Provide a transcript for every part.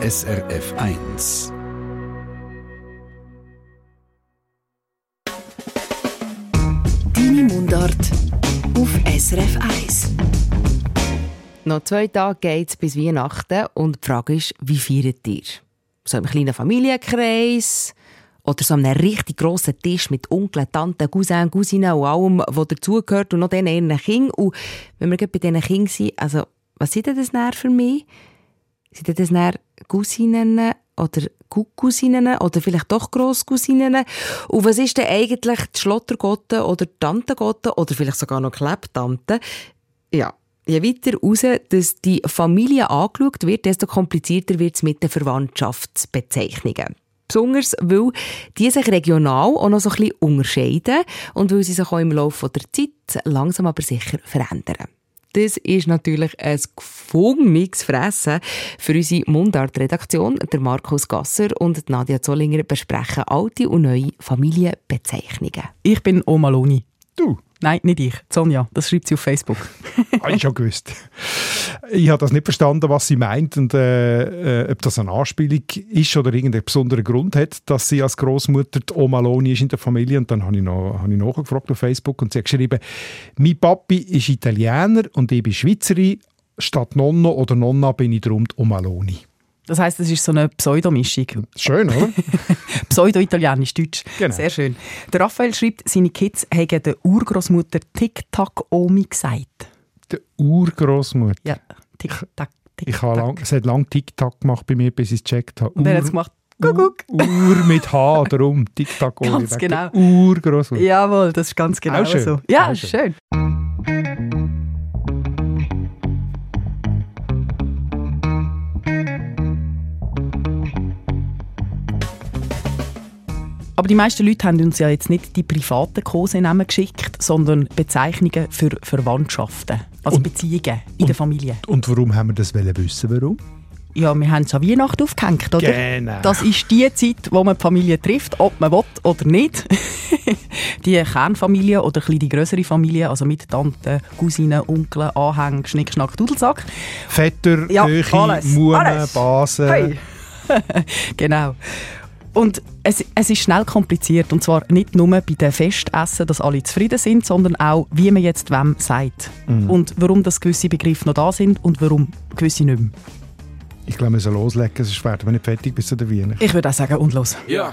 SRF 1. Deine Mundart auf SRF 1. Noch zwei Tage geht es bis Weihnachten und die Frage ist, wie feiert ihr? So im kleinen Familienkreis oder so einem richtig grossen Tisch mit Onkeln, Tanten, Cousins, Cousinen und allem, was dazugehört und noch diesen ihren Kindern. Und wenn wir bei diesen Kindern sind, also was sind denn das für mich? Sind das näher Cousinen oder Cousinen oder vielleicht doch Grosscousinen? Und was ist denn eigentlich die Schlottergotte oder die Tantengotte oder vielleicht sogar noch Klebtante? Ja, je weiter raus, dass die Familie angeschaut wird, desto komplizierter wird es mit den Verwandtschaftsbezeichnungen. Besonders, weil die sich regional auch noch so ein bisschen unterscheiden und weil sie sich auch im Laufe der Zeit langsam aber sicher verändern. Das ist natürlich ein gefundenes Fressen für unsere Mundart-Redaktion. Der Markus Gasser und Nadia Zollinger besprechen alte und neue Familienbezeichnungen. Ich bin Oma Loni. Du? Nein, nicht ich. Sonja, das schreibt sie auf Facebook. Habe ich schon gewusst. Ich habe das nicht verstanden, was sie meint und äh, äh, ob das eine Anspielung ist oder irgendeinen besonderen Grund hat, dass sie als Großmutter die Oma Loni ist in der Familie. Und dann habe ich, noch, habe ich nachgefragt auf Facebook und sie hat geschrieben, mein Papi ist Italiener und ich bin Schweizerin. Statt Nonno oder Nonna bin ich darum die Oma Loni. Das heisst, es ist so eine Pseudomischung. Schön, oder? Pseudo-italienisch-deutsch. Genau. Sehr schön. Der Raphael schreibt, seine Kids haben der Urgroßmutter Tic-Tac-Omi gesagt. Der Urgroßmutter? Ja, Tic-Tac. Tic ich habe lang, es hat lange Tic-Tac gemacht bei mir, bis ich es gecheckt habe. Und er hat es gemacht. Guck, Ur, Ur mit H, darum Tic-Tac-Omi. Ganz genau. Urgroßmutter. Jawohl, das ist ganz genau so. Ja, Auch schön. schön. Aber die meisten Leute haben uns ja jetzt nicht die privaten Kosenamen geschickt, sondern Bezeichnungen für Verwandtschaften, also Und- Beziehungen in der Familie. Und warum haben wir das wissen? Warum? Ja, wir haben es an Weihnachten aufgehängt, oder? Genau. Das ist die Zeit, wo man die Familie trifft, ob man will oder nicht. die Kernfamilie oder ein die größere Familie, also mit Tanten, Cousinen, Onkeln, Anhängen, Schnick, Schnack, Dudelsack. Vetter, Ja, alles, Mumme. Basen. Hey. genau. Und es, es ist schnell kompliziert. Und zwar nicht nur bei den Festessen, dass alle zufrieden sind, sondern auch, wie man jetzt wem sagt. Und warum das gewisse Begriffe noch da sind und warum gewisse nicht mehr. Ich glaube, wir müssen loslegen, sonst werden wir nicht fertig bis zu der Weihnachten. Ich würde auch sagen, und los. Ja.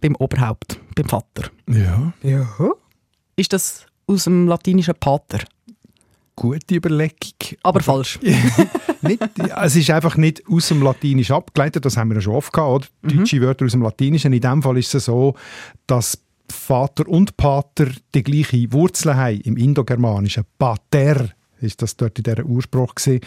Beim Oberhaupt, beim Vater. Ja, Ja. Ist das aus dem latinischen Pater? gute Überlegung. Aber falsch. nicht, es ist einfach nicht aus dem Latinisch abgeleitet, das haben wir ja schon oft gehabt, oder? Deutsche Wörter aus dem Latinischen. In dem Fall ist es so, dass Vater und Pater die gleiche Wurzel haben im Indogermanischen. Pater ist das dort in dieser Urspruch gesehen.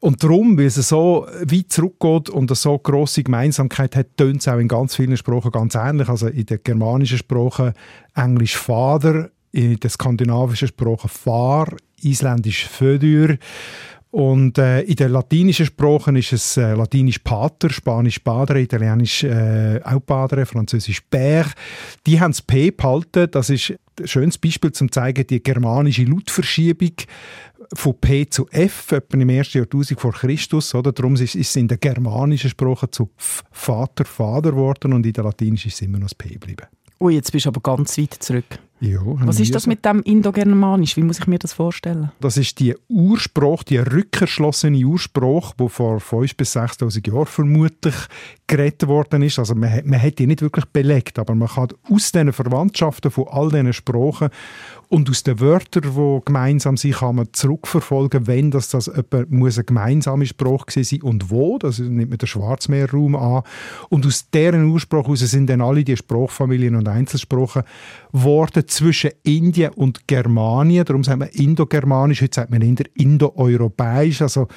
Und darum, weil es so weit zurückgeht und eine so grosse Gemeinsamkeit hat, tönt es auch in ganz vielen Sprachen ganz ähnlich. Also in den germanischen Sprachen Englisch Vater, in den skandinavischen Sprachen Far, Isländisch Födur. Und äh, in den latinischen Sprachen ist es äh, latinisch Pater, Spanisch Padre, Italienisch äh, auch Padre, Französisch Père. Die haben das P behalten. Das ist ein schönes Beispiel, um zu zeigen, die germanische Lautverschiebung von P zu F, etwa im ersten Jahrtausend vor Christus. Oder? Darum ist es in den germanischen Sprachen zu F, Vater, Vater geworden und in der latinischen ist es immer noch das P geblieben. Ui, jetzt bist du aber ganz weit zurück. Ja, Was ist das mit dem Indogermanisch? Wie muss ich mir das vorstellen? Das ist die Urspruch, die rückerschlossene Urspruch, die vor 5.000 bis 6.000 Jahren vermutlich geredet worden ist. Also man, man hat die nicht wirklich belegt, aber man kann aus diesen Verwandtschaften von all diesen Sprachen und aus den Wörtern, die gemeinsam sind, kann man zurückverfolgen, wenn das, das etwa muss eine gemeinsame Sprache sein und wo. Das nimmt man den Schwarzmeerraum an. Und aus deren Ursprung heraus sind dann alle die Sprachfamilien und Einzelsprachen geworden zwischen Indien und Germanien. Darum sagt man Indogermanisch, heute sagt man Indoeuropäisch. Also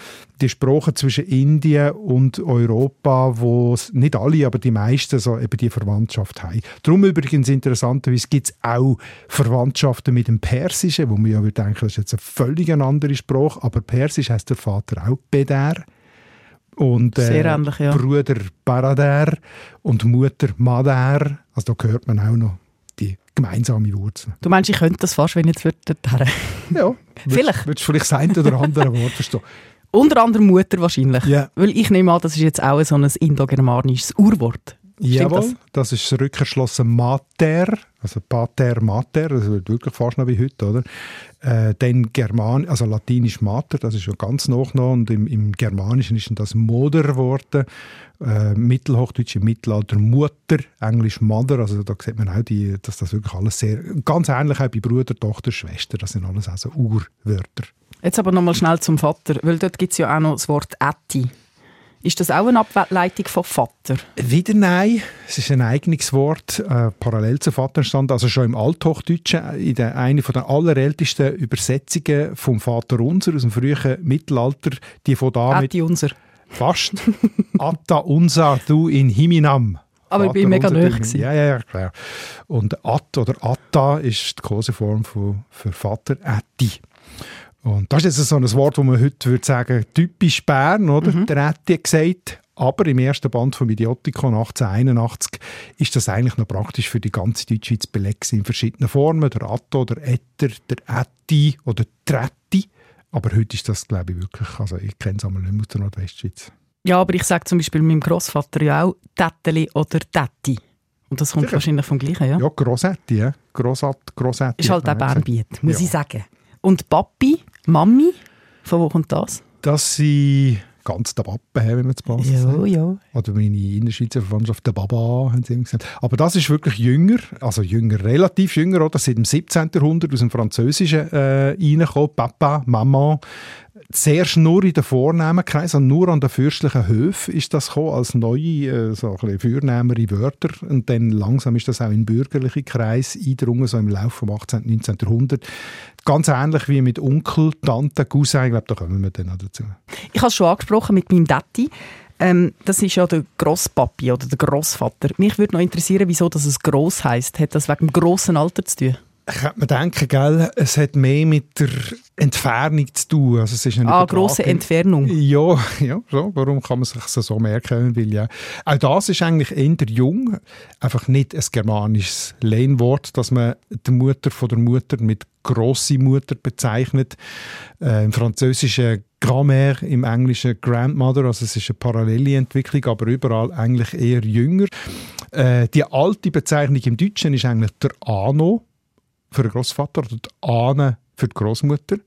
die Sprachen zwischen Indien und Europa, wo nicht alle, aber die meisten so eben die Verwandtschaft haben. Darum übrigens interessanterweise gibt es auch Verwandtschaften mit dem Persischen, wo man ja würde denken, das ist jetzt eine völlig andere Sprache, aber Persisch heißt der Vater auch Beder und äh, ähnlich, ja. Bruder Barader und Mutter Mader. Also da hört man auch noch die gemeinsame Wurzel. Du meinst, ich könnte das fast, wenn ich jetzt würde. ja, vielleicht. Würdest du vielleicht das eine oder andere Wort verstehen? Unter anderem Mutter wahrscheinlich. Yeah. Weil ich nehme an, das ist jetzt auch so ein indogermanisches Urwort. Jawohl, das? das? ist das rückgeschlossene Mater, also Pater Mater, das wird wirklich fast noch wie heute, oder? Äh, dann German, also Latinisch Mater, das ist schon ganz noch noch und im, im Germanischen ist das Moder geworden, äh, Mittelhochdeutsch im Mittelalter Mutter, Englisch Mother, also da sieht man auch, die, dass das wirklich alles sehr, ganz ähnlich auch bei Bruder, Tochter, Schwester, das sind alles also Urwörter. Jetzt aber nochmal schnell zum Vater, weil dort gibt es ja auch noch das Wort Ätti. Ist das auch eine Ableitung von Vater? Wieder nein. Es ist ein eigenes Wort, äh, parallel zu Vater entstanden. Also schon im Althochdeutschen, in der, einer der allerältesten Übersetzungen vom Vater Unser aus dem frühen Mittelalter, die von da mit... Unser. Fast. Atta unser du in Himinam. Aber Vater ich bin mega nöch. Ja, ja, ja, klar. Und At oder Atta ist die Koseform für Vater Atti. Und das ist jetzt so ein Wort, das man heute würde sagen, typisch Bern, oder? Mhm. Der hätte gesagt, aber im ersten Band vom Idiotikon 1881 ist das eigentlich noch praktisch für die ganze Deutschschweiz belegt in verschiedenen Formen. Der Atto, der Etter, der Ätti oder Tretti. Aber heute ist das, glaube ich, wirklich, also ich kenne es einmal nicht mehr aus der Nordwestschweiz. Ja, aber ich sage zum Beispiel meinem Großvater ja auch Täteli oder Tätti. Und das kommt Sicher. wahrscheinlich vom Gleichen, ja? Ja, Grossetti, ja. Grossat, Grossetti. Ist halt auch Bernbiet, muss ja. ich sagen. Und Papi, Mami, von wo kommt das? Das sind ganz der Pappe, wenn man es passt. Ja, ja. Oder meine Innerschweizer Verwandtschaft, der Baba, haben sie immer gesagt. Aber das ist wirklich jünger, also jünger, relativ jünger, oder? Seit dem 17. Jahrhundert aus dem Französischen äh, reingekommen. Papa, Mama, Zuerst nur in den Vornehmenkreis, also nur an den fürstlichen Höfen ist das gekommen, als neue, äh, so ein vornehmere Wörter. Und dann langsam ist das auch in bürgerliche Kreis eingedrungen, so im Laufe des 18. und 19. Jahrhunderts. Ganz ähnlich wie mit Onkel, Tante, Cousin, ich glaube, da kommen wir dann noch dazu. Ich habe es schon angesprochen mit meinem Dati. Ähm, das ist ja der Grosspapi oder der Grossvater. Mich würde noch interessieren, wieso das gross heißt. Hat das wegen dem grossen Alter zu tun? Könnte mir denken, gell, es hat mehr mit der Entfernung zu tun. Also es ist eine ah, grosse Entfernung. Ja, ja so. warum kann man sich das so merken? Weil, ja. Auch das ist eigentlich eher jung. Einfach nicht ein germanisches Lehnwort, dass man die Mutter von der Mutter mit grosse Mutter bezeichnet. Äh, Im Französischen Grand-mère, im Englischen Grandmother, also es ist eine parallele Entwicklung, aber überall eigentlich eher jünger. Äh, die alte Bezeichnung im Deutschen ist eigentlich der Ano für den Großvater oder die Ahne für die Großmutter.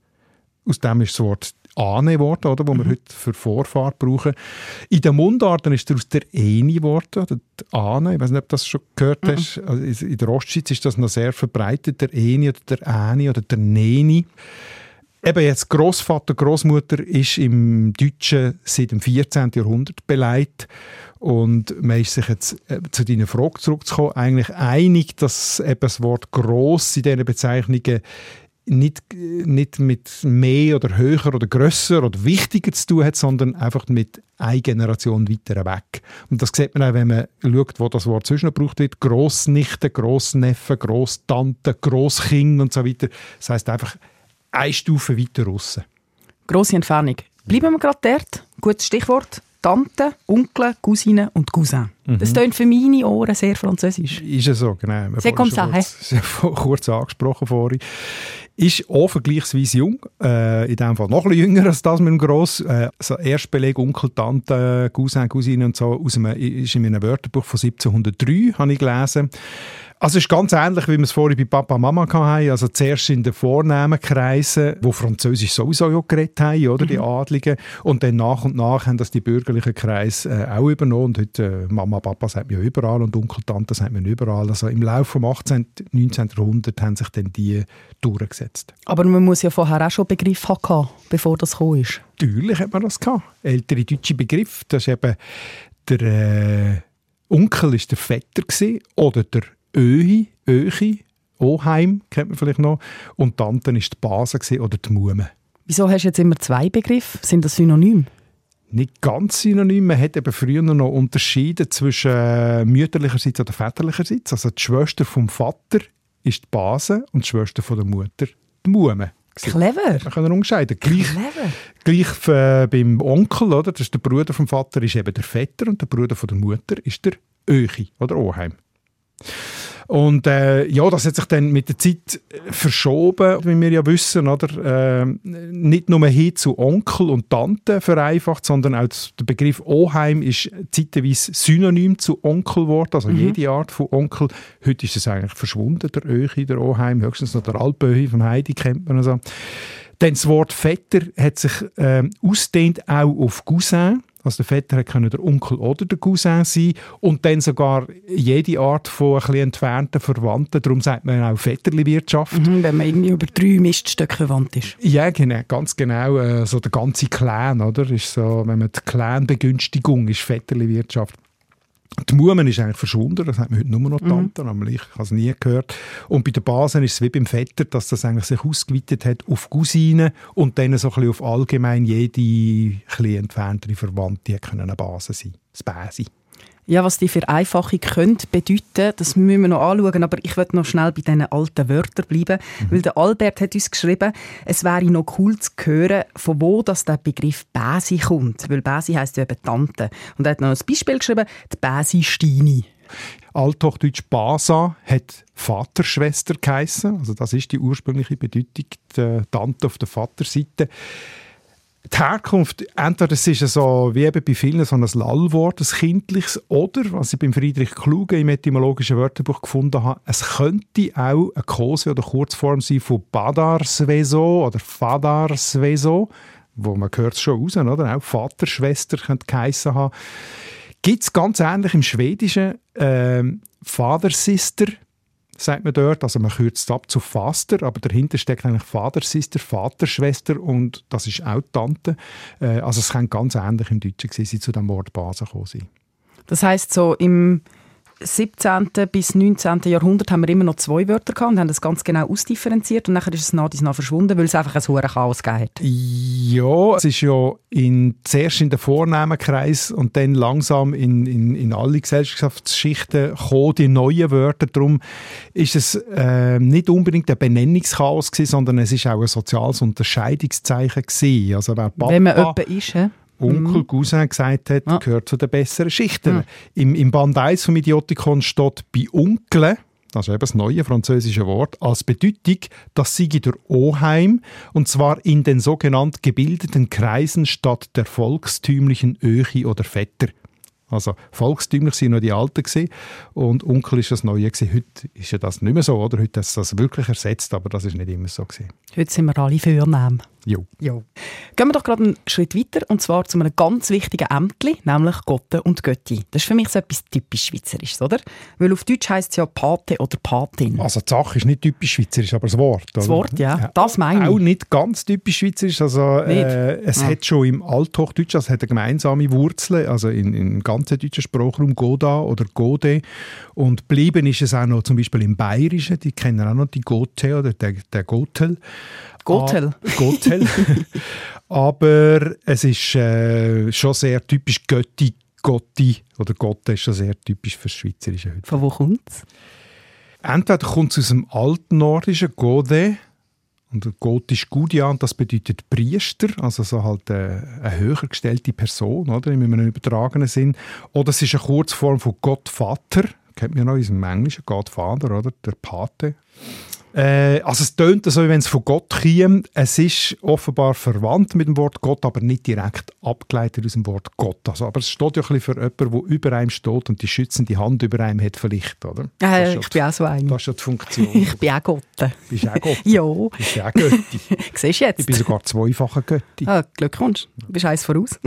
Aus dem ist das Wort Ahne geworden, oder, wo mhm. wir heute für Vorfahrt brauchen. In den Mundarten ist daraus der Eni geworden, die Ahne. Ich weiß nicht, ob du das schon gehört mhm. hast. Also in der Ostschweiz ist das noch sehr verbreitet, der Eni oder der Äni oder der Neni. Eben jetzt Großvater, Großmutter ist im Deutschen seit dem 14. Jahrhundert beleidigt und man ist sich jetzt äh, zu deiner Frage zurückzukommen eigentlich einig, dass eben das Wort groß in diesen Bezeichnungen nicht, nicht mit mehr oder höher oder grösser oder wichtiger zu tun hat, sondern einfach mit einer Generation weiter weg. Und das sieht man auch, wenn man schaut, wo das Wort zwischen gebraucht wird. Grossnichte, Grossneffen, Grosstante, Grosskind und so weiter. Das heißt einfach eine Stufe weiter raus. Grosse Entfernung. Bleiben wir gerade dort. Gutes Stichwort. Tante, Onkel, Cousine und Cousin. Mhm. Das klingt für meine Ohren sehr französisch. Ist es so, genau. C'est comme ça, kurz, kurz angesprochen vorhin. Ist auch vergleichsweise jung, äh, in dem Fall noch ein bisschen jünger als das mit dem Gross. Äh, so Erstbeleg Onkel, Tante, Cousin, Cousine und so aus einem, ist in einem Wörterbuch von 1703, habe ich gelesen. Also es ist ganz ähnlich, wie wir es vorhin bei Papa und Mama hatten. Also zuerst in den vornehmen Kreisen, wo Französisch sowieso ja geredet haben, oder, die mhm. Adligen. Und dann nach und nach haben das die bürgerlichen Kreise äh, auch übernommen. Und heute äh, Mama, Papa sagt man ja überall und Onkel, Tante sagt man überall. Also im Laufe des 18., 19. Jahrhunderts haben sich dann die durchgesetzt. Aber man muss ja vorher auch schon Begriff haben, bevor das gekommen ist. Natürlich hat man das gehabt. Ältere deutsche Begriff, das ist eben der äh, Onkel ist der Vetter gewesen, oder der Öhi, Öchi, Oheim kennt man vielleicht noch, und Tante ist die Base oder die Mume. Wieso hast du jetzt immer zwei Begriffe? Sind das synonym? Nicht ganz synonym. Man hat eben früher noch unterschieden zwischen äh, mütterlicherseits oder väterlicherseits. Also die Schwester vom Vater ist die Base und die Schwester von der Mutter die Mume. Clever. Man kann unterscheiden. Gleich, Clever. gleich äh, beim Onkel, oder? Das ist der Bruder vom Vater, ist eben der Vetter und der Bruder von der Mutter ist der Öchi oder Oheim. Und äh, ja, das hat sich dann mit der Zeit äh, verschoben, wie wir ja wissen, oder? Äh, nicht nur hin zu Onkel und Tante vereinfacht, sondern auch der Begriff Oheim ist zeitweise synonym zu Onkel geworden, also mhm. jede Art von Onkel. Heute ist es eigentlich verschwunden, der Öchi, der Oheim, höchstens noch der Alpöhi von Heidi kennt man also. Dann das Wort Vetter hat sich äh, ausdehnt auch auf Cousin. Also der Vetter konnte der Onkel oder der Cousin sein und dann sogar jede Art von ein entfernten Verwandten. Darum sagt man auch Vetterli-Wirtschaft. Mhm, wenn man irgendwie über drei Miststöcke verwandt ist. Ja, genau, ganz genau. Äh, so der ganze Clan, oder? Ist so, wenn man die Clan-Begünstigung ist Vetterli-Wirtschaft. Die Mumen ist eigentlich verschwunden, das hat man heute nur noch Tante, mhm. ich habe es nie gehört. Und bei der Basen ist es wie beim Vetter, dass das eigentlich sich ausgeweitet hat auf Cousinen und dann so ein bisschen auf allgemein jede ein entferntere Verwandte können eine Base sein, das Bäsi. Ja, was die Vereinfachung könnte bedeuten, das müssen wir noch anschauen, aber ich möchte noch schnell bei diesen alten Wörtern bleiben, mhm. weil der Albert hat uns geschrieben, es wäre noch cool zu hören, von wo das der Begriff Bäsi kommt, weil Bäsi heisst ja eben Tante. Und er hat noch ein Beispiel geschrieben, die Bäsi Steini. Althochdeutsch Basa hat Vaterschwester geheissen. Also das ist die ursprüngliche Bedeutung, die Tante auf der Vaterseite die Herkunft, entweder es ist so, wie eben bei vielen, so ein Lallwort, ein kindliches, oder, was ich beim Friedrich Kluge im etymologischen Wörterbuch gefunden habe, es könnte auch eine Kose oder Kurzform sein von Badarsveso oder Fadarsveso, wo man hört es schon raus, oder? Auch Vaterschwester könnte geheissen haben. Gibt es ganz ähnlich im Schwedischen äh, Vatersister, sagt man dort. Also man kürzt ab zu Faster, aber dahinter steckt eigentlich Vatersister, Vaterschwester und das ist auch Tante. Äh, also es kann ganz ähnlich im Deutschen sein, sie zu dem Wort Base gekommen sein. Das heißt so im 17. bis 19. Jahrhundert haben wir immer noch zwei Wörter gehabt und haben das ganz genau ausdifferenziert und nachher ist es nach nach verschwunden, weil es einfach ein hohes Chaos hat. Ja, es ist ja in, zuerst in den vornehmen Kreis und dann langsam in, in, in alle Gesellschaftsschichten gekommen, die neuen Wörter. Darum ist es äh, nicht unbedingt ein Benennungschaos gewesen, sondern es ist auch ein soziales Unterscheidungszeichen gewesen. Also wer Papa, Wenn man jemand ist, he? Onkel, mhm. Cousin gesagt hat, ah. gehört zu den besseren Schichten. Mhm. Im, Im Band 1 vom Idiotikon steht bei Onkel, das ist eben das neue französische Wort, als Bedeutung, dass sie der Oheim, und zwar in den sogenannten gebildeten Kreisen statt der volkstümlichen Öchi oder Vetter. Also volkstümlich sind nur die Alten gewesen, und Onkel ist das Neue gewesen. Heute ist ja das nicht mehr so, oder? Heute ist das wirklich ersetzt, aber das ist nicht immer so gewesen. Heute sind wir alle Vornamen. Jo. jo. Gehen wir doch gerade einen Schritt weiter und zwar zu einem ganz wichtigen Ämtli, nämlich Gotte und Götti. Das ist für mich so etwas typisch Schweizerisches, oder? Weil auf Deutsch heisst es ja Pate oder Patin. Also die Sache ist nicht typisch schweizerisch, aber das Wort. Das oder? Wort, ja. ja. Das meine ich. Auch nicht ganz typisch schweizerisch. Also äh, es ja. hat schon im Althochdeutsch, also hat eine gemeinsame Wurzel, also in, im ganzen deutschen Sprachraum Goda oder Gode. Und bleiben ist es auch noch zum Beispiel im Bayerischen, die kennen auch noch die Gote oder der, der Gotel. Gotel. Ah, Gotel. Aber es ist äh, schon sehr typisch Götti, Gotti oder Gotte ist schon sehr typisch für das Schweizerische heute. Von wo kommt es? Entweder kommt es aus dem alten Nordischen, Gode, und gotisch Gudian, das bedeutet Priester, also so halt eine, äh, eine höher gestellte Person, oder, in einem übertragenen Sinn. Oder es ist eine Kurzform von Gottvater, kennt man noch in diesem Englischen, Godfather, oder, der Pate. Äh, also es tönt so, wie wenn es von Gott käme. Es ist offenbar verwandt mit dem Wort Gott, aber nicht direkt abgeleitet aus dem Wort Gott. Also, aber es steht ja ein bisschen für jemanden, der über einem steht und die schützende Hand über einem hat vielleicht, oder? Äh, ich bin auch so einer. Das ist ja die Funktion. ich bin auch Gott. Bist auch Gott? ja. Bist auch Götti? Siehst du jetzt? Ich bin sogar zweifacher Götti. Ah, Glückwunsch. Du bist eins voraus.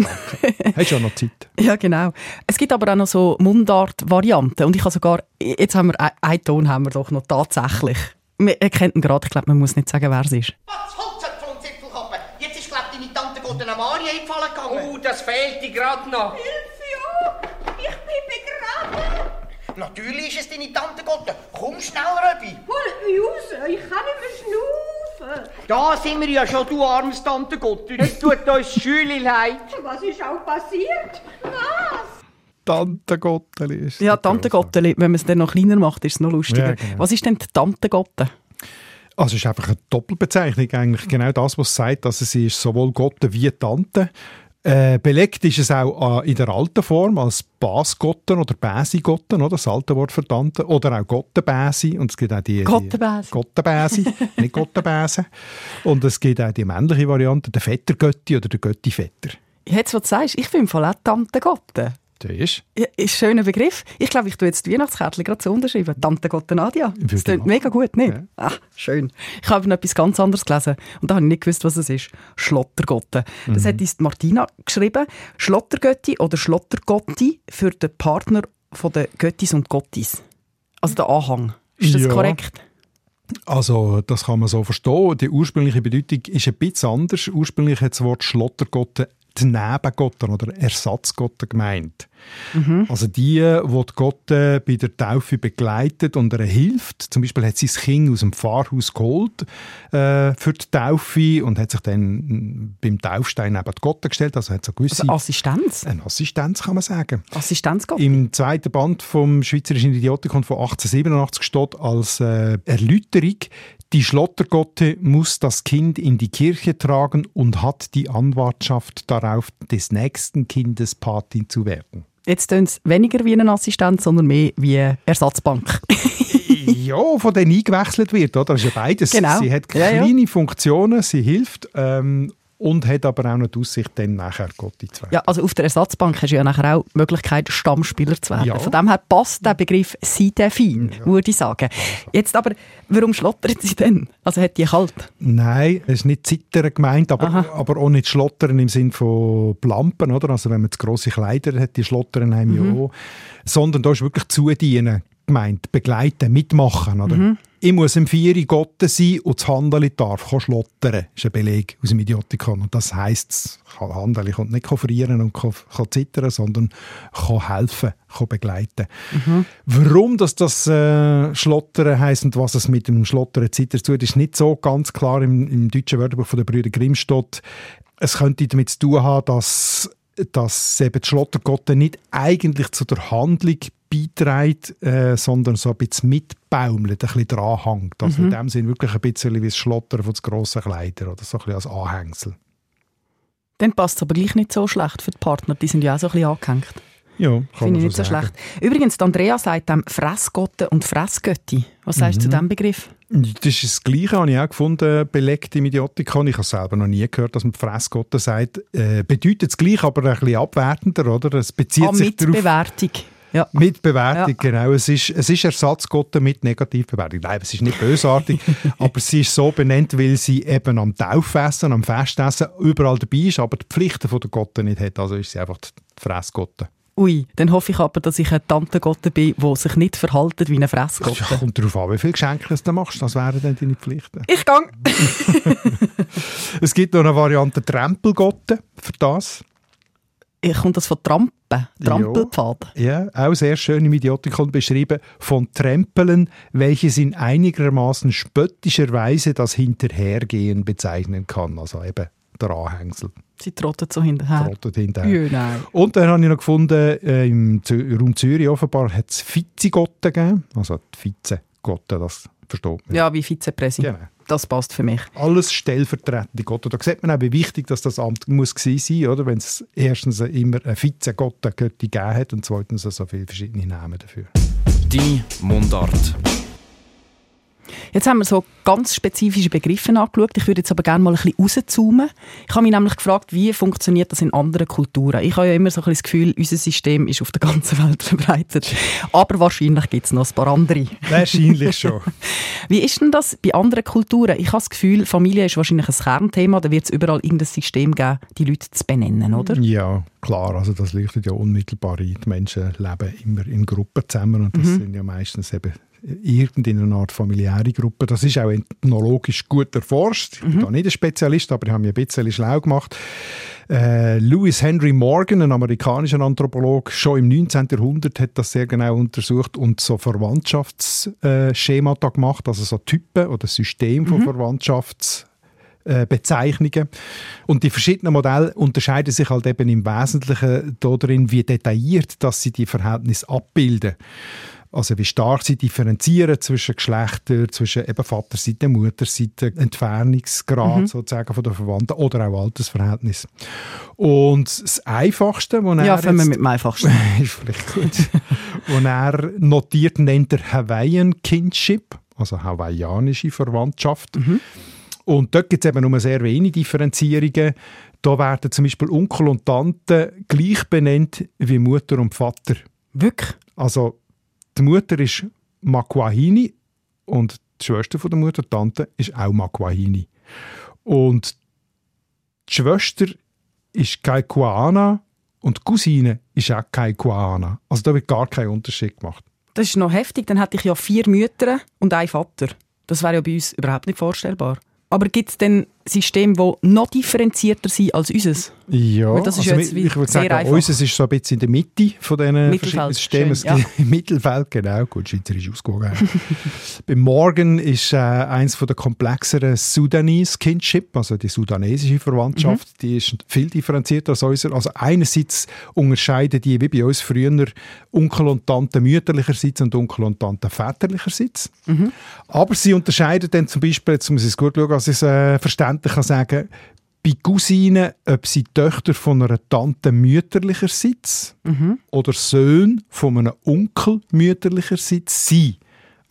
Hast ja noch Zeit. Ja, genau. Es gibt aber auch noch so Mundart-Varianten und ich habe sogar, jetzt haben wir, einen Ton haben wir doch noch tatsächlich. Man erkennt ihn gerade, ich glaube, man muss nicht sagen, wer es ist. Was Holz hat von Zipfelkappe? Jetzt ist, glaub deine Tante Gott einer Maria eingefallen gegangen. Oh, das fehlt dir gerade noch. Hilfe, ich bin begraben. Natürlich ist es deine Tante Gott. Komm schnell, Röbi. Holt mich raus, ich kann nicht mehr schnaufen. Da sind wir ja schon, du armes Tante Gott. Es tut uns Schüli leid. Was ist auch passiert? Was? Tante Gotteli ist Ja, Tante Gotteli, wenn man es dann noch kleiner macht, ist es noch lustiger. Ja, genau. Was ist denn die Tante Gotte? Also es ist einfach eine Doppelbezeichnung eigentlich. Genau das, was es sagt, dass sie ist sowohl Gotte wie Tante. Äh, belegt ist es auch äh, in der alten Form als Basgotten oder Bäsigotten, oder? Das alte Wort für Tante. Oder auch Gottenbäsi. Und es gibt auch die... die- Gottenbäsi. Gottenbäsi, nicht Gottenbäse. Und es gibt auch die männliche Variante, der Vettergötti oder der Götti-Vetter. Jetzt, was du sagst, ich bin im Fall auch Tante Gotte. Das ist... Ja, ist ein schöner Begriff. Ich glaube, ich tue jetzt die Weihnachtskärtchen gerade so unterschreiben. Tante Gotte Nadia. Das klingt mega gut, nicht? Ja. Ah, schön. Ich habe noch etwas ganz anderes gelesen und da habe ich nicht gewusst, was es ist. Schlottergotte. Das Mhm. hat uns Martina geschrieben. Schlottergötti oder Schlottergotti für den Partner von den Göttis und Gottis. Also der Anhang. Ist das Ja. korrekt? Also, das kann man so verstehen. Die ursprüngliche Bedeutung ist ein bisschen anders. Ursprünglich hat das Wort Schlottergotte die Nebengotten oder Ersatzgotten gemeint. Also die, die die Gotte bei der Taufe begleitet und ihr hilft. Zum Beispiel hat sie das Kind aus dem Pfarrhaus geholt äh, für die Taufe und hat sich dann mm, beim Taufstein neben die Gotte gestellt. Also hat so gewisse... Also Assistenz? eine Assistenz, kann man sagen. Assistenzgott? Im zweiten Band vom Schweizerischen Idiotikon von 1887 steht als äh, Erläuterung, die Schlottergotte muss das Kind in die Kirche tragen und hat die Anwartschaft darauf, des nächsten Kindes Patin zu werden. Jetzt tun es weniger wie eine Assistenz, sondern mehr wie eine Ersatzbank. ja, von denen eingewechselt wird, oder? Das ist ja beides. Genau. Sie hat Ja, ja. kleine Funktionen, sie hilft ähm, und hat aber auch noch die Aussicht, dann nachher Gotti zu werden. Ja, also auf der Ersatzbank hast du ja nachher auch die Möglichkeit, Stammspieler zu werden. Ja. Von dem her passt der Begriff «Sidefin», würde ich sagen. Jetzt aber, warum schlottert sie denn? Also hat die kalt? Nein, es ist nicht Zittern gemeint, aber, aber auch nicht Schlottern im Sinn von Plampen, oder? Also wenn man zu grosse Kleider hat, die Schlottern haben Mhm. ja auch. Sondern da ist wirklich zudienen gemeint, begleiten, mitmachen, oder? Mhm. Ich muss im Vieri Gotte sein und das Handeli darf kann schlottern. Das ist ein Beleg aus dem Idiotikon. Und das heisst, das Handeli kommt nicht frieren und kann, kann zittern, sondern kann helfen, kann begleiten. Warum dass das äh, Schlottern heisst und was es mit dem Schlottern Zittern zu tut, ist nicht so ganz klar im, im deutschen Wörterbuch von der Brüder Grimm steht. Es könnte damit zu tun haben, dass, dass eben die Schlottergotte nicht eigentlich zu der Handlung beiträgt, äh, sondern so ein bisschen mitbaumelt, ein bisschen dranhängt. Also in dem Sinn wirklich ein bisschen wie das Schlottern von grossen Kleidern oder so ein bisschen als Anhängsel. Dann passt es aber gleich nicht so schlecht für die Partner. Die sind ja auch so ein bisschen angehängt. Ja, kann Finde ich nicht so sagen. schlecht. Übrigens, Andrea sagt dem Fressgotte und Fressgötti. Was sagst du zu diesem Begriff? Das ist das Gleiche, habe ich auch gefunden, belegt im Idiotikon. Ich habe selber noch nie gehört, dass man Fressgotte sagt. Äh, bedeutet das Gleiche, aber ein bisschen abwertender, oder? Es bezieht Ah, sich mit darauf... Bewertung. Ja. Mit Bewertung, Ja. genau. Es ist, es ist Ersatzgotte mit Negativbewertung. Nein, es ist nicht bösartig, aber sie ist so benannt, weil sie eben am Taufessen, am Festessen überall dabei ist, aber die Pflichten der Gotte nicht hat. Also ist sie einfach die Fressgotte. Ui, dann hoffe ich aber, dass ich eine Tantengotte bin, die sich nicht verhalten wie eine Fressgotte. kommt darauf an, wie viele Geschenke du machst. Das wären dann deine Pflichten. Ich gang. Es gibt noch eine Variante Trempelgotte für das. Ich kommt das von Trampen, Trampelpfad. Ja, auch sehr schön im Idiotikon beschrieben, von Trempeln, welches in einigermaßen spöttischer Weise das Hinterhergehen bezeichnen kann. Also eben der Anhängsel, Sie trottet so hinterher. trottet hinterher. Ja, nein. Und dann habe ich noch gefunden, äh, im Zü- Raum Zürich offenbar hat es Vizegotten gegeben. Also die Vizegotten, das versteht man. Ja, wie Vizepräsident. Genau. Das passt für mich. Alles stellvertretende Gotte. Da sieht man auch, wie wichtig dass das Amt muss gewesen sein oder? Wenn es erstens immer eine Vizegotte gegeben hat und zweitens so viele verschiedene Namen dafür. Deine Mundart. Jetzt haben wir so ganz spezifische Begriffe angeschaut. Ich würde jetzt aber gerne mal ein bisschen rauszoomen. Ich habe mich nämlich gefragt, wie funktioniert das in anderen Kulturen? Ich habe ja immer so ein bisschen das Gefühl, unser System ist auf der ganzen Welt verbreitet. Aber wahrscheinlich gibt es noch ein paar andere. Wahrscheinlich schon. wie ist denn das bei anderen Kulturen? Ich habe das Gefühl, Familie ist wahrscheinlich ein Kernthema. Da wird es überall irgendein System geben, die Leute zu benennen, oder? Ja, klar. Also das leuchtet ja unmittelbar ein. Die Menschen leben immer in Gruppen zusammen und das mhm. sind ja meistens eben irgendeine Art familiäre Gruppe. Das ist auch ethnologisch gut erforscht. Ich bin mhm. da nicht ein Spezialist, aber ich habe mich ein bisschen schlau gemacht. Äh, Louis Henry Morgan, ein amerikanischer Anthropologe, schon im 19. Jahrhundert hat das sehr genau untersucht und so Verwandtschaftsschemata gemacht, also so Typen oder System von mhm. Verwandtschafts Bezeichnungen. Und die verschiedenen Modelle unterscheiden sich halt eben im Wesentlichen darin, wie detailliert dass sie die Verhältnisse abbilden. Also wie stark sie differenzieren zwischen Geschlechtern, zwischen eben Vaterseite, Mutterseite, Entfernungsgrad mhm. sozusagen von der Verwandten oder auch Altersverhältnis. Und das Einfachste, was er Ja, fangen wir mit dem Einfachsten. ist vielleicht gut. was er notiert, nennt er Hawaiian Kinship, also hawaiianische Verwandtschaft. Mhm. Und dort gibt es eben nur sehr wenige Differenzierungen. Da werden zum Beispiel Onkel und Tante gleich benannt wie Mutter und Vater. Wirklich? Also die Mutter ist Makwahini und die Schwester von der Mutter, die Tante, ist auch Makwahini. Und die Schwester ist Kaikuana und die Cousine ist auch Kaikuana. Also da wird gar kein Unterschied gemacht. Das ist noch heftig. Dann hätte ich ja vier Mütter und einen Vater. Das wäre ja bei uns überhaupt nicht vorstellbar. Aber gibt es denn Systeme, die noch differenzierter sind als unseres? Ja, das ist also jetzt ich würde sagen, einfach. unseres ist so ein bisschen in der Mitte von diesen verschiedenen Systemen. Ja. Im Mittelfeld, genau. Gut, Schweizer ist ausgewogen. Bei Morgan ist äh, eines der komplexeren Sudanese Kinship, also die sudanesische Verwandtschaft, mhm. die ist viel differenzierter als unser. Also einerseits unterscheiden die, wie bei uns früher, Onkel und Tante mütterlicherseits und Onkel und Tante väterlicherseits. Mhm. Aber sie unterscheiden dann zum Beispiel, jetzt muss ich es gut schauen, ich es äh, verständlich kann sagen bei Cousinen, ob sie Töchter von einer Tante mütterlicherseits mhm. oder Söhne von einem Onkel mütterlicherseits sind.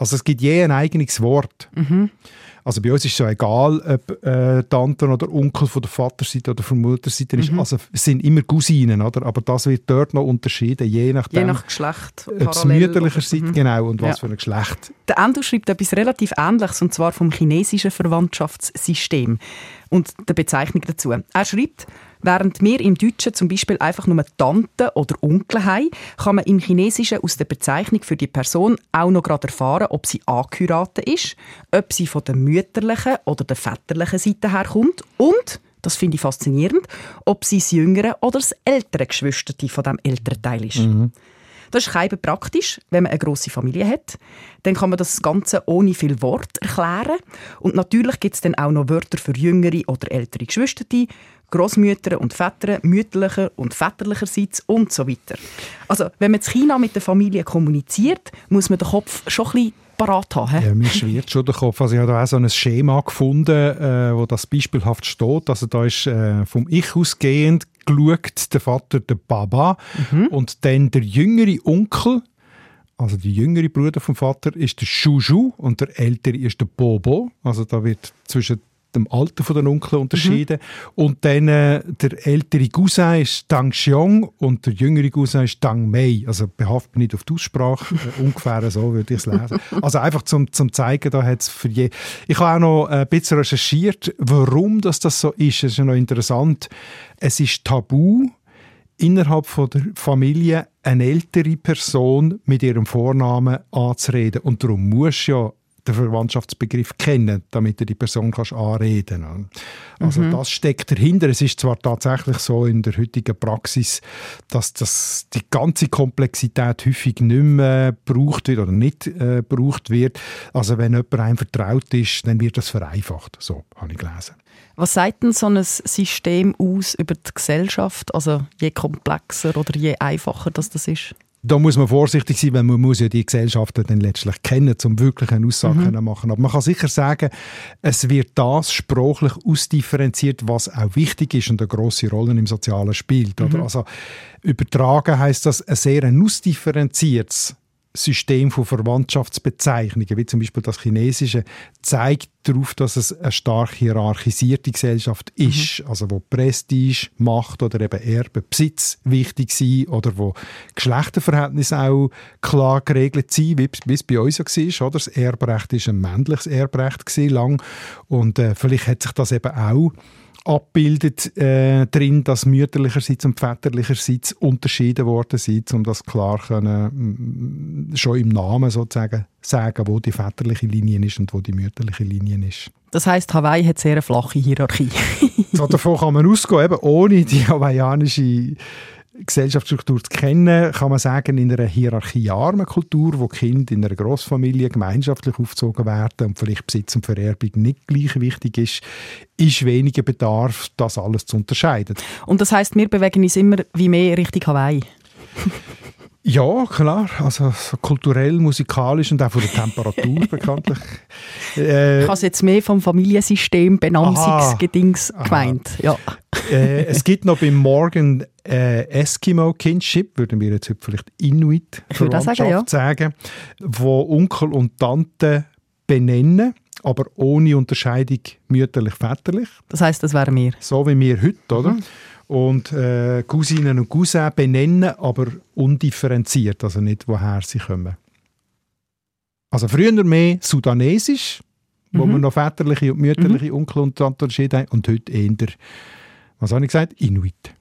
Also es gibt je ein eigenes Wort. Mhm. Also bei uns ist es so egal, ob äh, Tanten oder Onkel von der Vaterseite oder von der Mutterseite ist. Mhm. Also es sind immer Cousinen, oder? Aber das wird dort noch unterschieden, je nachdem. Je nach Geschlecht. Ob es mütterlicherseits mhm. genau und was ja. für ein Geschlecht. Der Endo schreibt etwas relativ Ähnliches, und zwar vom chinesischen Verwandtschaftssystem und der Bezeichnung dazu. Er schreibt, Während wir im Deutschen zum Beispiel einfach nur Tante oder Onkel haben, kann man im Chinesischen aus der Bezeichnung für die Person auch noch gerade erfahren, ob sie angeheiratet ist, ob sie von der mütterlichen oder der väterlichen Seite herkommt und das finde ich faszinierend, ob sie das jüngere oder das ältere Geschwister von dem älteren Teil ist. Mhm. Das ist eben praktisch, wenn man eine grosse Familie hat. Dann kann man das Ganze ohne viel Wort erklären. Und natürlich gibt es dann auch noch Wörter für jüngere oder ältere Geschwister, Großmütter und Väter, mütterlicher und väterlicherseits und so weiter. Also, wenn man in China mit der Familie kommuniziert, muss man den Kopf schon ein bisschen parat haben. Ja, mir schwirrt schon der Kopf. Also ich habe da auch so ein Schema gefunden, äh, wo das beispielhaft steht. Also da ist äh, vom Ich ausgehend geschaut, der Vater, der Baba mhm. und dann der jüngere Onkel, also der jüngere Bruder vom Vater ist der Shuju und der ältere ist der Bobo. Also da wird zwischen dem Alter von den Onkeln unterschieden. Mhm. Und dann äh, der ältere Cousin ist Dang Xiong und der jüngere Cousin ist Dang Mei. Also behaftet mich nicht auf die Aussprache, äh, ungefähr so würde ich es lesen. Also einfach zum, zum zeigen, da hat es für je... Ich habe auch noch ein bisschen recherchiert, warum das, das so ist. Es ist ja noch interessant. Es ist tabu, innerhalb von der Familie eine ältere Person mit ihrem Vornamen anzureden. Und darum muss ja den Verwandtschaftsbegriff kennen, damit du die Person kannst anreden kannst. Also mhm. das steckt dahinter. Es ist zwar tatsächlich so in der heutigen Praxis, dass das, die ganze Komplexität häufig nicht mehr gebraucht wird oder nicht äh, gebraucht wird. Also wenn jemand einem vertraut ist, dann wird das vereinfacht. So habe ich gelesen. Was sagt denn so ein System aus über die Gesellschaft? Also je komplexer oder je einfacher das, das ist? Da muss man vorsichtig sein, weil man muss ja die Gesellschaften dann letztlich kennen, um wirklich eine Aussage mhm. zu machen. Aber man kann sicher sagen, es wird das sprachlich ausdifferenziert, was auch wichtig ist und eine große Rolle im Sozialen spielt. Mhm. Oder? Also übertragen heißt das ein sehr ausdifferenziertes System von Verwandtschaftsbezeichnungen, wie zum Beispiel das Chinesische, zeigt darauf, dass es eine stark hierarchisierte Gesellschaft Mhm. ist, also wo Prestige, Macht oder eben Erbe, Besitz wichtig sind oder wo Geschlechterverhältnisse auch klar geregelt sind, wie, wie es bei uns ja war. Oder? Das Erbrecht war ein männliches Erbrecht lang und äh, vielleicht hat sich das eben auch abbildet äh, drin, dass mütterlicherseits und väterlicherseits unterschieden worden sind, um das klar können, mm, schon im Namen sozusagen sagen, wo die väterliche Linie ist und wo die mütterliche Linie ist. Das heisst, Hawaii hat sehr eine flache Hierarchie. so davon kann man ausgehen, eben ohne die hawaiianische Gesellschaftsstruktur zu kennen, kann man sagen, in einer hierarchiearmen Kultur, wo Kinder in einer Großfamilie gemeinschaftlich aufgezogen werden und vielleicht Besitz und Vererbung nicht gleich wichtig ist, ist weniger Bedarf, das alles zu unterscheiden. Und das heisst, wir bewegen uns immer wie mehr Richtung Hawaii. Ja, klar. Also so kulturell, musikalisch und auch von der Temperatur bekanntlich. Äh, ich habe jetzt mehr vom Familiensystem Benamsungsgedings gemeint. Ja. äh, es gibt noch beim Morgan äh, Eskimo Kinship, würden wir jetzt heute vielleicht Inuit Verwandtschaft sagen, ja. sagen, wo Onkel und Tante benennen, aber ohne Unterscheidung mütterlich-väterlich. Das heißt, das wären wir. So wie wir heute, oder? Mhm. Und äh, Cousinen und Cousins benennen, aber undifferenziert, also nicht, woher sie kommen. Also früher mehr Sudanesisch, wo mhm. man noch väterliche und mütterliche mhm. Onkel und Tante unterschieden haben, und heute eher, was habe ich gesagt, Inuit.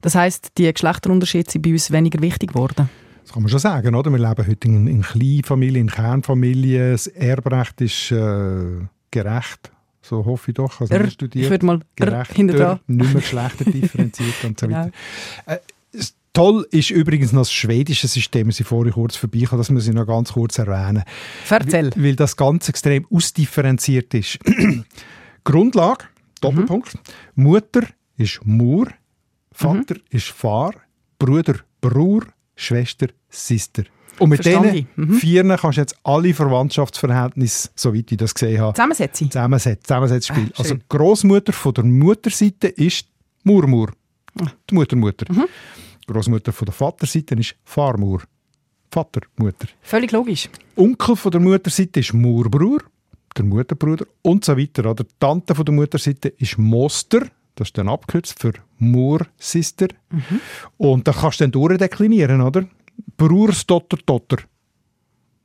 Das heisst, die Geschlechterunterschiede sind bei uns weniger wichtig geworden? Das kann man schon sagen, oder? Wir leben heute in, in Kleinfamilien, in Kernfamilien. Das Erbrecht ist äh, gerecht. So hoffe ich doch. Also er, studiert, ich würde mal gerecht, hinter dran. nicht mehr geschlechterdifferenziert und so weiter. Genau. Äh, toll ist übrigens noch das schwedische System, das ich vorhin kurz vorbeikommen, das muss ich noch ganz kurz erwähnen. Erzähl. Weil, weil das ganz extrem ausdifferenziert ist. Grundlage, Doppelpunkt, mhm. Mutter ist Mur, Vater mhm. ist Fahr, Bruder Brur, Schwester Sister. Und mit diesen mhm. vier kannst du jetzt alle Verwandtschaftsverhältnisse, soweit ich das gesehen habe, zusammensetzen. Zusammensetzen, Zusammensetzspiel. Ah, also Großmutter von der Mutterseite ist Murmur, die Muttermutter. Mhm. Großmutter von der Vaterseite ist Farmur, Vatermutter. Völlig logisch. Onkel von der Mutterseite ist Murbrur, der Mutterbruder und so weiter. Oder Tante von der Mutterseite ist Moster, das ist dann abgekürzt für Mur-Sister. Mhm. Und da kannst du dann durchdeklinieren, oder? Brurstotter Totter.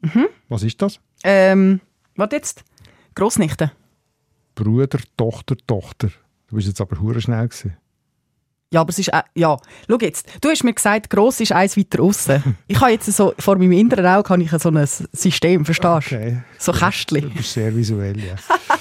Mhm. Was ist das? Ähm, was jetzt? Grossnichte. Bruder, Tochter, Tochter. Du bist jetzt aber hure schnell gewesen. Ja, aber es ist auch, ja, schau jetzt, du hast mir gesagt, gross ist eins weiter außen. Ich habe jetzt so, vor meinem inneren Auge habe ich so ein System, verstehst du? Okay. So Kästchen. Du bist sehr visuell, ja.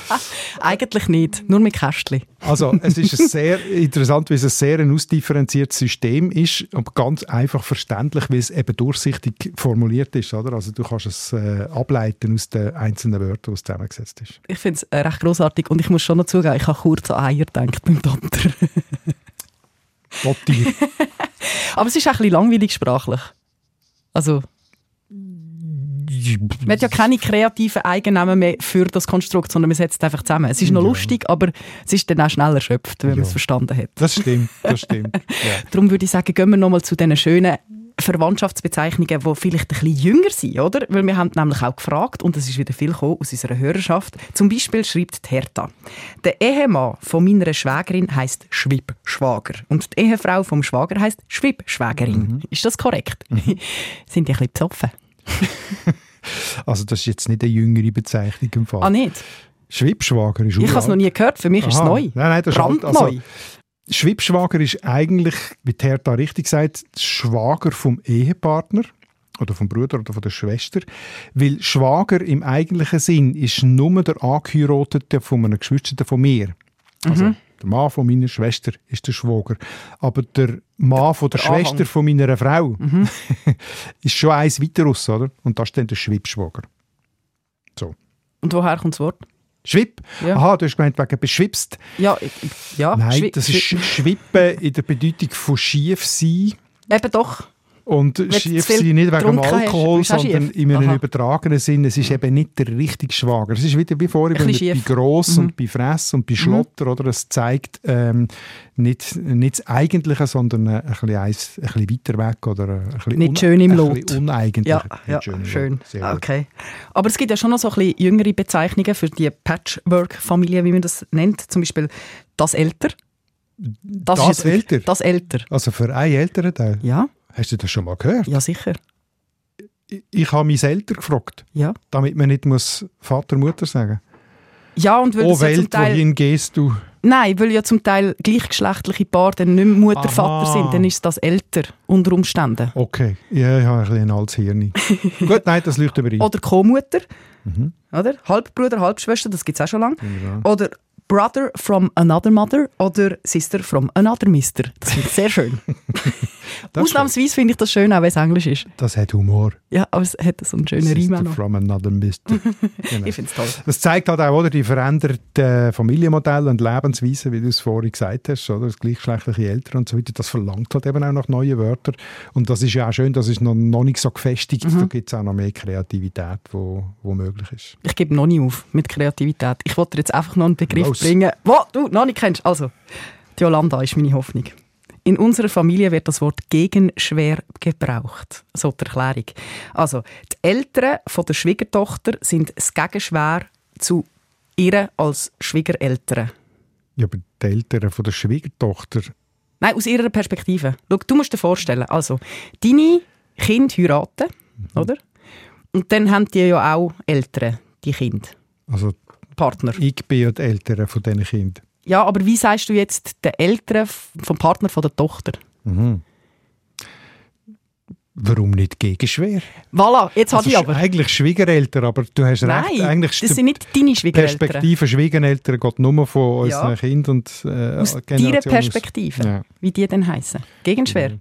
Eigentlich nicht, nur mit Kästchen. Also, es ist sehr interessant, weil es ein sehr ein ausdifferenziertes System ist, aber ganz einfach verständlich, weil es eben durchsichtig formuliert ist, oder? Also, du kannst es äh, ableiten aus den einzelnen Wörtern, die es zusammengesetzt ist. Ich finde es äh, recht grossartig und ich muss schon noch zugeben, ich habe kurz an Eier gedacht beim Dotter. Aber es ist auch ein bisschen langweilig sprachlich. Also, man hat ja keine kreativen Eigennamen mehr für das Konstrukt, sondern man setzt es einfach zusammen. Es ist noch ja. lustig, aber es ist dann auch schnell erschöpft, wenn ja. man es verstanden hat. Das stimmt, das stimmt. Ja. Darum würde ich sagen, gehen wir nochmal zu diesen schönen Verwandtschaftsbezeichnungen, die vielleicht ein bisschen jünger sind, oder? Weil wir haben nämlich auch gefragt, und es ist wieder viel gekommen aus unserer Hörerschaft. Zum Beispiel schreibt die Hertha, der Ehemann von meiner Schwägerin heißt Schwibschwager und die Ehefrau vom Schwager heißt Schwibschwägerin. Mhm. Ist das korrekt? Mhm. Sind die ein bisschen besoffen? also das ist jetzt nicht eine jüngere Bezeichnung im Fall. Ah, nicht? Schwibschwager ist Ich habe es noch nie gehört, für mich Aha. ist es neu. Nein, nein, das Brandneu. Ist halt, also, Schwibschwager ist eigentlich, wie Hertha richtig sagt, Schwager vom Ehepartner oder vom Bruder oder von der Schwester. Weil Schwager im eigentlichen Sinn ist nur der Angeheiratete von einem Geschwister von mir. Also Mhm. der Mann von meiner Schwester ist der Schwager. Aber der Mann von der, der Anhang. Schwester von meiner Frau ist schon eins weiter raus, oder? Und das ist dann der Schwibschwager. So. Und woher kommt das Wort? Schwipp? Ja. Aha, du hast gemeint wegen beschwipst. Ja, ich- ja. Nein, Schwi- das ist Schwi- Schwippen in der Bedeutung von schief sein. Eben doch. Und schief sie nicht wegen dem Alkohol, sondern in einem Aha. übertragenen Sinn. Es ist eben nicht der richtige Schwager. Es ist wieder wie vorhin Ein bei. Gross Mhm. und bei Fress und bei Schlotter. Oder? Es zeigt ähm, nicht, nicht das Eigentliche, sondern äh, ein bisschen, eins, ein bisschen weiter weg. Oder äh, ein bisschen Nicht schön im ein Lot. uneigentlich. Ja, ja schön schön. Okay. Aber es gibt ja schon noch so ein bisschen jüngere Bezeichnungen für die Patchwork-Familie, wie man das nennt. Zum Beispiel das Älter. Das ist jetzt wirklich- Älter? Das Älter. Also für einen älteren Teil? Ja. Hast du das schon mal gehört? Ja, sicher. Ich, ich habe mich Eltern gefragt, Ja. damit man nicht muss Vater, Mutter sagen Ja, und weil Oh das ja zum Welt, Teil... wohin gehst du? Nein, weil ja zum Teil gleichgeschlechtliche Paare dann nicht mehr Mutter, Aha. Vater sind, dann ist das älter unter Umständen. Okay, ja, ich habe ein bisschen ein altes Hirn. Gut, nein, das leuchtet überein. Oder Co-Mutter, Mhm. oder? Halbbruder, Halbschwester, das gibt es auch schon lange. Ja. Oder Brother from another mother oder Sister from another mister. Das finde ich sehr schön. Ausnahmsweise finde ich das schön, auch wenn es Englisch ist. Das hat Humor. Ja, aber es hat so einen schönen Reim auch Sister noch. from another mister. Genau. Ich finde es toll. Das zeigt halt auch oder, die veränderten Familienmodelle und Lebensweisen, wie du es vorhin gesagt hast, oder? das gleichgeschlechtliche Eltern und so weiter, das verlangt halt eben auch nach neuen Wörtern. Und das ist ja auch schön, das ist noch, noch nicht so gefestigt, Mhm. da gibt es auch noch mehr Kreativität, wo, wo möglich ist. Ich gebe noch nicht auf mit Kreativität. Ich wollte jetzt einfach noch einen Begriff. Bringen, wo du noch nicht kennst. Also, die Yolanda ist meine Hoffnung. In unserer Familie wird das Wort gegenschwer gebraucht. So die Erklärung. Also, die Eltern von der Schwiegertochter sind das Gegenschwer zu ihr als Schwiegereltern. Ja, aber die Eltern von der Schwiegertochter, Nein, aus ihrer Perspektive. Schau, du musst dir vorstellen, also, deine Kinder heiraten, oder? Und dann haben die ja auch Eltern, die Kinder, also Partner. ich bin ja die Eltern von diesen Kindern. Ja, aber wie sagst du jetzt den Eltern vom Partner von der Tochter? Mhm. Warum nicht gegenschwer? Voilà, jetzt habe Also ich sch- aber. Eigentlich Schwiegereltern, aber du hast recht. Nein, Eigentlich ist das sind nicht deine Schwiegereltern. Perspektive Schwiegereltern geht nur von Ja. unseren Kindern und äh, Aus deiner Perspektive, Ja. wie die denn heißen. Gegenschwer.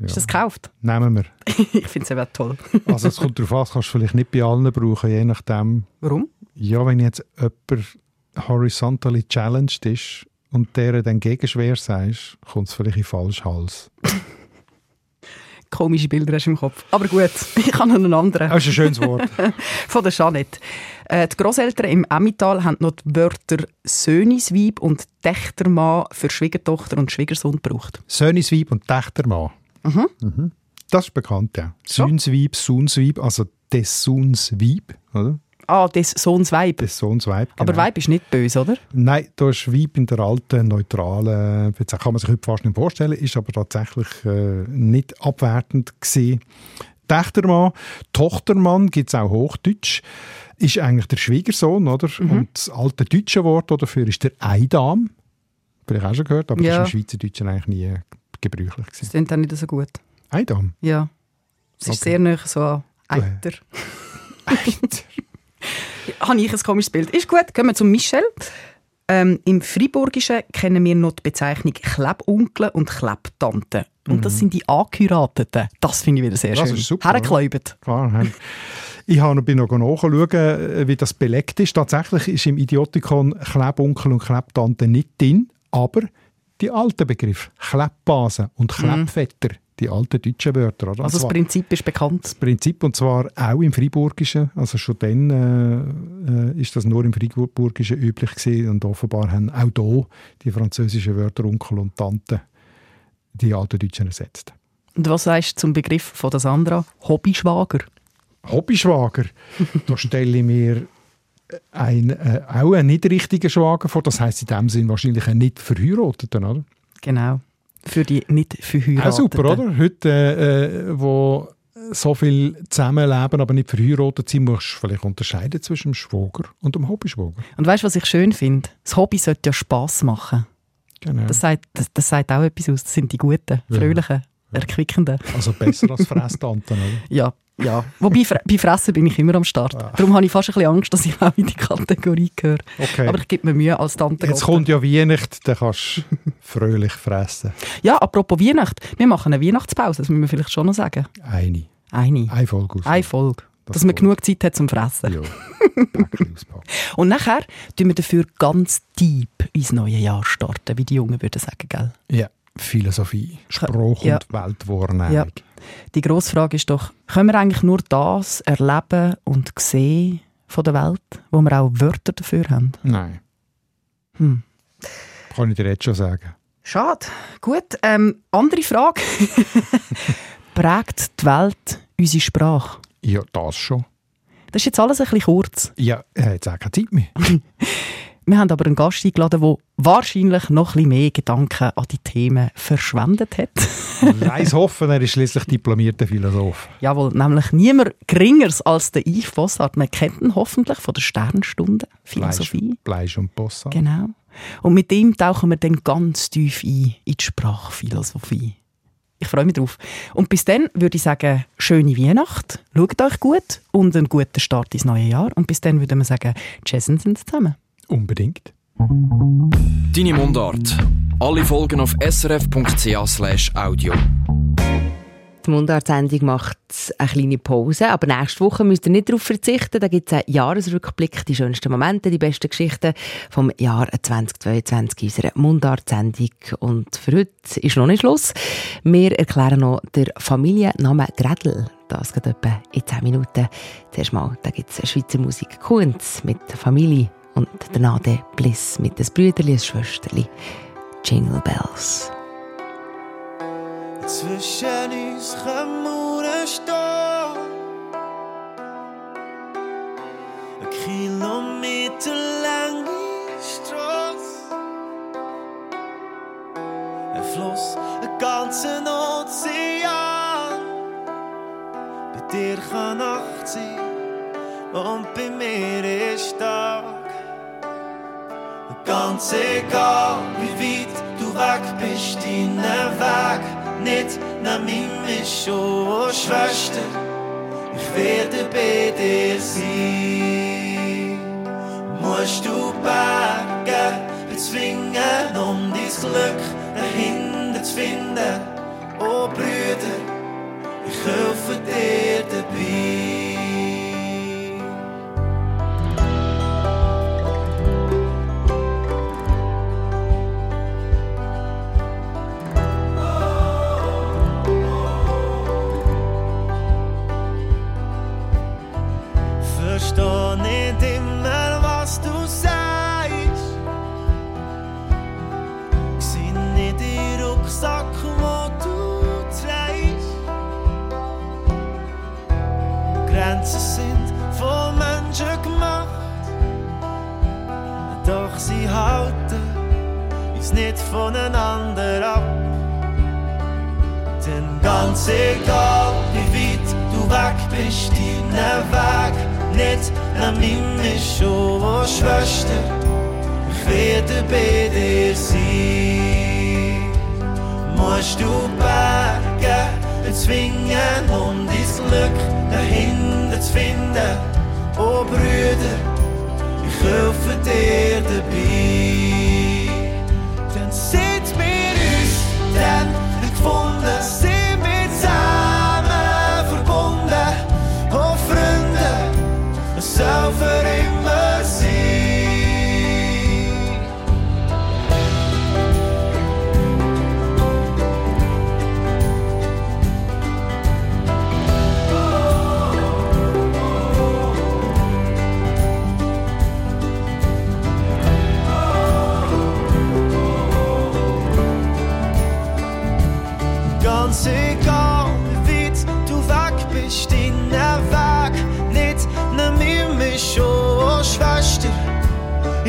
Ja. Ist das gekauft? Nehmen wir. ich finde es eben toll. Also es kommt darauf an, das kannst du vielleicht nicht bei allen brauchen, je nachdem. Warum? Ja, wenn jetzt jemand horizontally challenged ist und der dann gegenschwer sagst, kommt es vielleicht in den falschen Hals. Komische Bilder hast du im Kopf. Aber gut, ich habe noch einen anderen. Das ist ein schönes Wort. Von der Jeanette. Äh, die Grosseltern im Emmental haben noch die Wörter Söhnisweib und Tächtermann für Schwiegertochter und Schwiegersohn gebraucht. Söhnisweib und Tächtermann. Mhm. Mhm. Das ist bekannt, ja. So. Sohnsweib, also des Sohns Weib, oder? Ah, des Sohns Weib. Des Sohns Weib, genau. Aber Weib ist nicht böse, oder? Nein, da ist Weib in der alten, neutralen, kann man sich heute fast nicht vorstellen, ist aber tatsächlich äh, nicht abwertend gesehen. Tächtermann, Tochtermann gibt es auch Hochdeutsch, ist eigentlich der Schwiegersohn, oder? Mhm. Und das alte deutsche Wort dafür ist der Eidam. Vielleicht auch schon gehört, aber Ja. das ist im Schweizerdeutschen eigentlich nie gebräuchlich Das gewesen. klingt auch nicht so gut. Eidam? Ja. Es ist Okay. sehr nah so an Eiter. Habe ich ein komisches Bild. Ist gut, kommen wir zum Michel. Ähm, Im Friburgischen kennen wir noch die Bezeichnung Klebonkel und Klebtante. Und das sind die Angeheirateten. Das finde ich wieder sehr Mhm. Das schön. ist super, haben- ich bin noch nachschauen, äh, wie das belegt ist. Tatsächlich ist im Idiotikon Klebonkel und Klebtante nicht drin, aber die alten Begriffe Klebbase und Klebvetter, die alten deutschen Wörter. Oder? Also das Prinzip ist bekannt. das Prinzip, und zwar auch im Friburgischen, also schon dann äh, äh, ist das nur im Friburgischen üblich gewesen und offenbar haben auch hier die französischen Wörter Onkel und Tante die alten Deutschen ersetzt. Und was sagst du zum Begriff von der Sandra? Hobbyschwager. Hobbyschwager, da stelle ich mir ein, äh, auch einen nicht richtigen Schwager vor. Das heißt in dem Sinn wahrscheinlich einen nicht verheirateten, oder? Genau. Für die nicht verheirateten. Auch super, oder? Heute, äh, äh, wo so viel zusammenleben, aber nicht verheiratet sind, musst du vielleicht unterscheiden zwischen dem Schwager und dem Hobbyschwager. Und weißt du, was ich schön finde? Das Hobby sollte ja Spass machen. Genau. Das sagt, das, das sagt auch etwas aus. Das sind die guten, Ja. fröhlichen, erquickenden. Also besser als Fresstanten, oder? Ja, ja. Wobei, bei Fressen bin ich immer am Start. Darum habe ich fast ein bisschen Angst, dass ich auch in die Kategorie gehöre. Okay. Aber ich gebe mir Mühe als Tante. Jetzt Gotte. kommt ja Weihnachten, dann kannst du fröhlich fressen. Ja, apropos Weihnacht. Wir machen eine Weihnachtspause, das müssen wir vielleicht schon noch sagen. Eine. Eine. Eine Folge aus. Eine Folge. Das dass man voll. genug Zeit hat zum Fressen. Ja. Und nachher tun wir dafür ganz deep ins neue Jahr starten, wie die Jungen würden sagen, gell? Ja. Philosophie, Spruch Ja. und Weltwahrnehmung. Ja. Die grosse Frage ist doch, können wir eigentlich nur das erleben und sehen von der Welt, wo wir auch Wörter dafür haben? Nein. Hm. Kann ich dir jetzt schon sagen. Schade. Gut, ähm, andere Frage. Prägt die Welt unsere Sprache? Ja, das schon. Das ist jetzt alles ein bisschen kurz. Ja, er hat jetzt auch keine Zeit mehr. Wir haben aber einen Gast eingeladen, der wahrscheinlich noch ein bisschen mehr Gedanken an die Themen verschwendet hat. Leis hoffen, er ist schließlich diplomierter Philosoph. Jawohl, nämlich niemand geringeres als der Yves Bossart. Man kennt ihn hoffentlich von der Sternstunde Philosophie. Fleisch und Bossart. Genau. Und mit ihm tauchen wir dann ganz tief ein in die Sprachphilosophie. Ich freue mich drauf. Und bis dann würde ich sagen, schöne Weihnacht, schaut euch gut und einen guten Start ins neue Jahr. Und bis dann würde man sagen, tschüss sind zusammen. Unbedingt. Deine Mundart. Alle Folgen auf srf.ch audio. Die Mundartsendung macht eine kleine Pause, aber nächste Woche müsst ihr nicht darauf verzichten. Da gibt es einen Jahresrückblick, die schönsten Momente, die besten Geschichten vom Jahr 2022 unserer Mundartsendung. Und für heute ist noch nicht Schluss. Wir erklären noch den Familiennamen Gredel. Das geht etwa in 10 Minuten. Zuerst mal, da gibt es Schweizer Musik Kunz mit Familie und danach der Bliss mit des Brüderli, Schwesterli. Jingle Bells. Zwischen uns stehen. Ein Kilometer lange Straße. Ein Fluss, ein ganzer Ozean. Bei dir kann Nacht sein und bei mir ist Tag. Ganz egal, wie weit du weg bist, deinen Weg nicht nimm mich schon, Schwester. Ich werde bei dir sein. Musst du Berge bezwingen, um dein Glück dahinter zu finden. Oh Brüder, ich helfe dir dabei.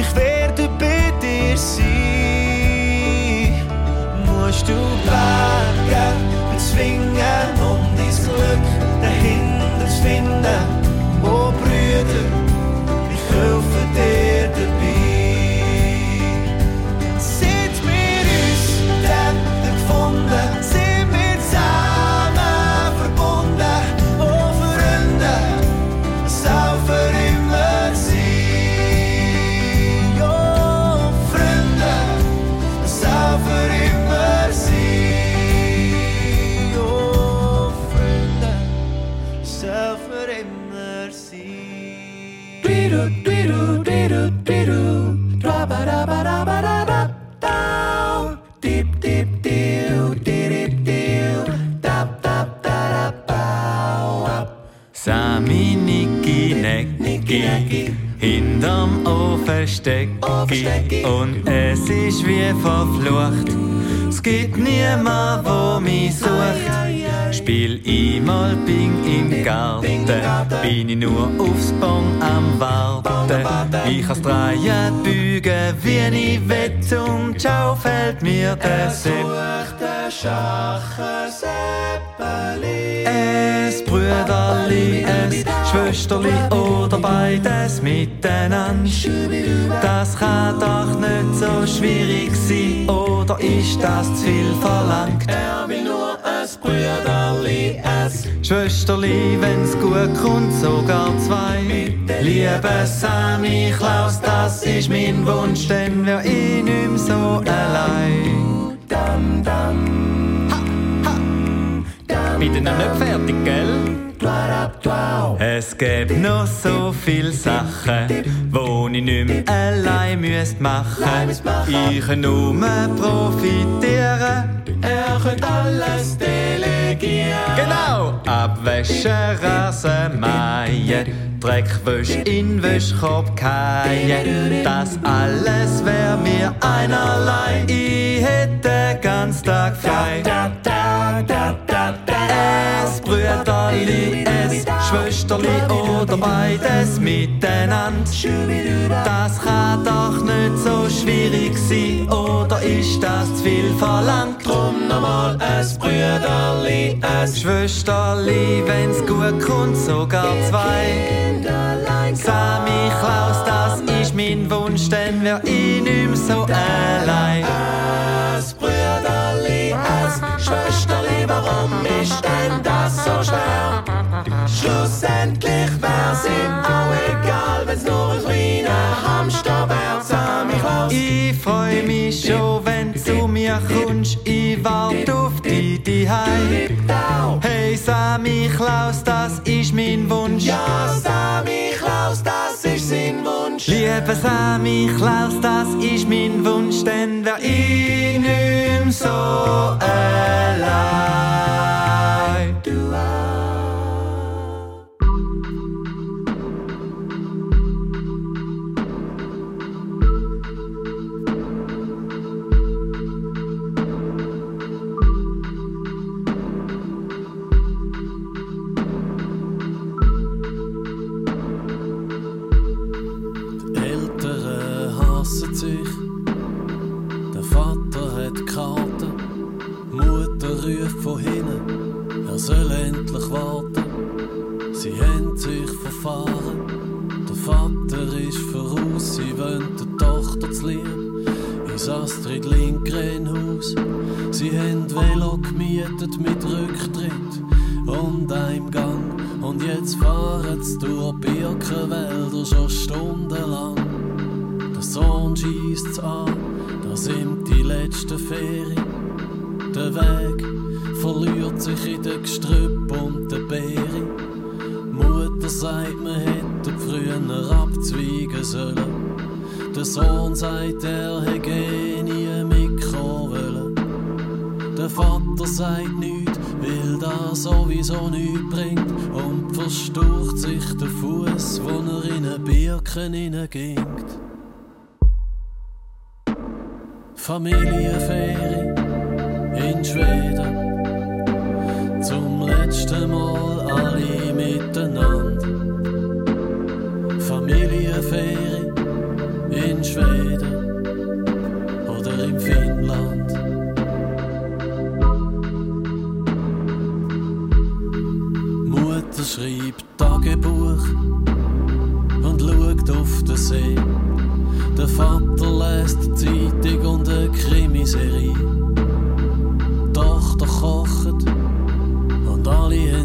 Ich werde bei dir sein. Musst du Berge bezwingen, stecki und es ist wie verflucht. Es gibt niemand, wo mich sucht. Spiel einmal Ping im Garten, bin ich nur aufs Bon am Warten. Ich kann's drehen, bügen, wie ich will und ciao fällt mir der Sepp. Es Brüderli, es Schwesterli oder beides miteinander. Das kann doch nicht so schwierig sein, oder ist das zu viel verlangt? Er will nur es Brüderli, es Schwesterli, wenn's gut kommt, sogar zwei. Liebe Sammy Klaus, das ist mein Wunsch, denn wär ich nicht so allein. Dam, dam. Bin dann nicht fertig, gell? Es gibt noch so viele Sachen, wo ich nicht mehr allein müsst machen. Ich kann nur profitieren. Er könnte alles delegieren. Genau! Abwäsche, Rasen, Mähen, Dreckwäsch in Wäschkorb keien. Das alles wär mir einerlei. Ich hätte den ganzen Tag frei. Es Brüderli, es Schwesterli oder beides miteinander. Das kann doch nicht so schwierig sein, oder ist das zu viel verlangt? Drum nochmal es Brüderli, es Schwesterli, wenn's gut kommt, sogar zwei. Sami Klaus, das ist mein Wunsch, denn wär ich nicht so allein. Es Brüderli, es Schwesterli, warum ist denn das so schwer? Schlussendlich wär's ihm auch egal, wenn's nur ein kleiner Hamster wär. Sami Klaus. Ich freu mich schon, wenn du mir kommst, ich wart auf dich die Hey Sami Klaus, das ist mein Wunsch. Ja, Sami Klaus, das ist sein Wunsch. Liebe Sami Klaus, das ist mein Wunsch, denn wär ich nicht so allein.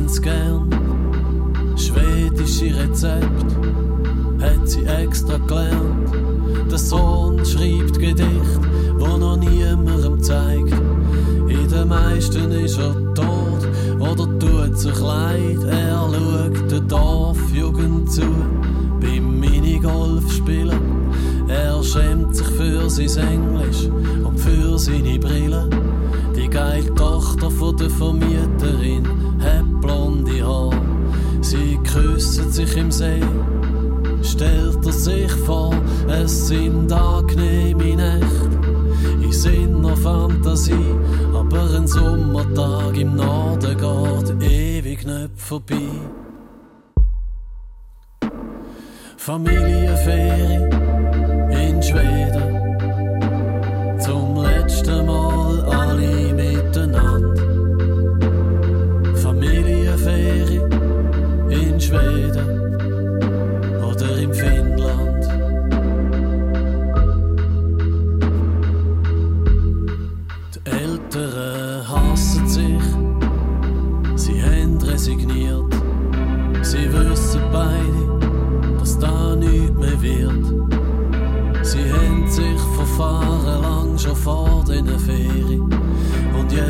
Haben's gern. Schwedische Rezept hat sie extra gelernt. Der Sohn schreibt Gedicht, wo noch niemandem zeigt. In den meisten ist er tot oder tut sich leid. Er schaut der Dorfjugend zu beim Minigolf spielen. Er schämt sich für sein Englisch und für seine Brille. Die geile Tochter von der Vermieterin blonde Haar. Sie sich im See. Stellt er sich vor, es sind angenehme Nächte in seiner Fantasie, aber ein Sommertag im Norden geht ewig nicht vorbei. Familienferie in Schweden. Zum letzten Mal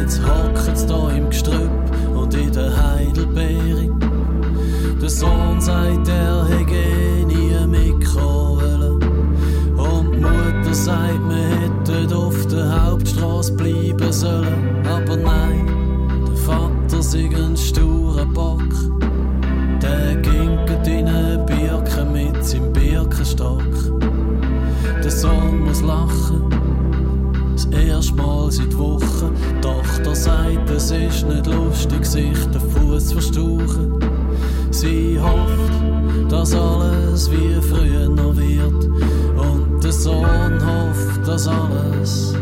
jetzt hocken sie da im Gestrüpp und in der Heidelbeere. Der Sohn sagt, er hätte nie wollen. Und die Mutter sagt, wir hätten auf der Hauptstraße bleiben sollen. Aber nein, der Vater sei ein sturer Bock. Der ginket in eine Birke mit seinem Birkenstock. Der Sohn muss lachen, das erste Mal seit Wochen. Sagt, es ist nicht lustig, sich den Fuß zu verstauchen. Sie hofft, dass alles wie früher noch wird. Und der Sohn hofft, dass alles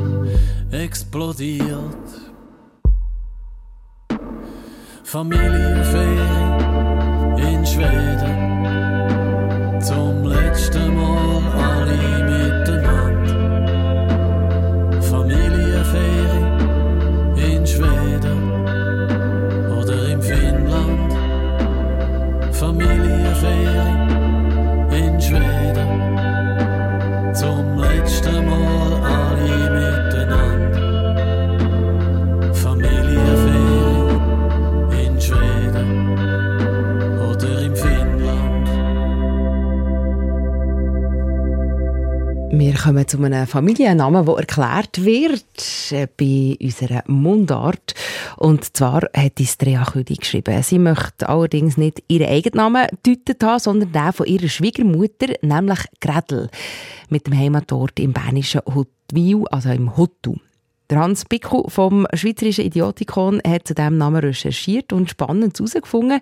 explodiert. Familienferie in Schweden. Kommen zu einem Familiennamen, der erklärt wird äh, bei unserer Mundart. Und zwar hat uns Drea Küdi geschrieben. Sie möchte allerdings nicht ihren eigenen Namen gedeutet haben, sondern den von ihrer Schwiegermutter, nämlich Gredel, mit dem Heimatort im bernischen Huttwil, also im Huttu. Hans Bickel vom Schweizerischen Idiotikon hat zu diesem Namen recherchiert und spannend herausgefunden.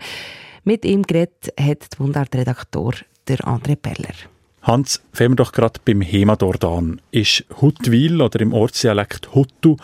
Mit ihm geredet hat der Mundart-Redaktor André Peller. Hans, fangen wir doch gerade beim Heimatort an. Ist Huttwil oder im Ortsdialekt Huttu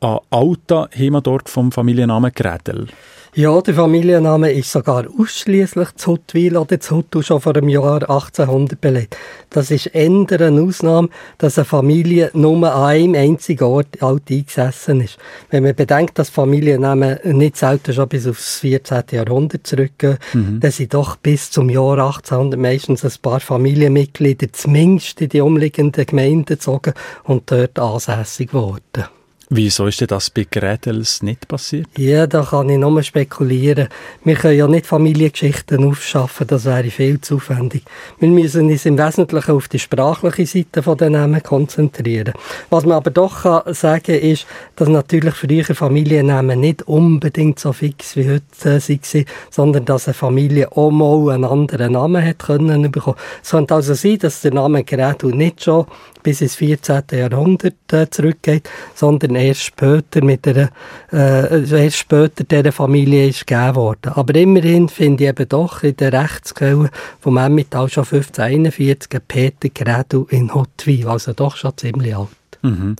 ein alter Heimatort vom Familiennamen Grädel? Ja, der Familienname ist sogar ausschließlich zu Huttwil oder zu Huttu schon vor dem Jahr 1800 belegt. Das ist eher eine Ausnahme, dass eine Familie nur an einem einzigen Ort alt eingesessen ist. Wenn man bedenkt, dass Familiennamen nicht selten schon bis aufs 14. Jahrhundert zurückgehen, Mhm. dann sind doch bis zum Jahr 1800 meistens ein paar Familienmitglieder zumindest in die umliegenden Gemeinden gezogen und dort ansässig geworden. Wieso ist denn das bei Grädels nicht passiert? Ja, da kann ich nur spekulieren. Wir können ja nicht Familiengeschichten aufschaffen, das wäre viel zu aufwendig. Wir müssen uns im Wesentlichen auf die sprachliche Seite den Namen konzentrieren. Was man aber doch kann sagen ist, dass natürlich früher Familiennamen nicht unbedingt so fix wie heute äh, waren, sondern dass eine Familie auch mal einen anderen Namen hat können bekommen. Es könnte also sein, dass der Name Gretel nicht schon bis ins 14. Jahrhundert äh, zurückgeht, sondern erst später mit der, äh, erst später dieser Familie ist gegeben worden. Aber immerhin finde ich eben doch in der Rechtsquelle vom Emmental schon 1541 einen Peter Gretel in Huttwil, also doch schon ziemlich alt. Mhm.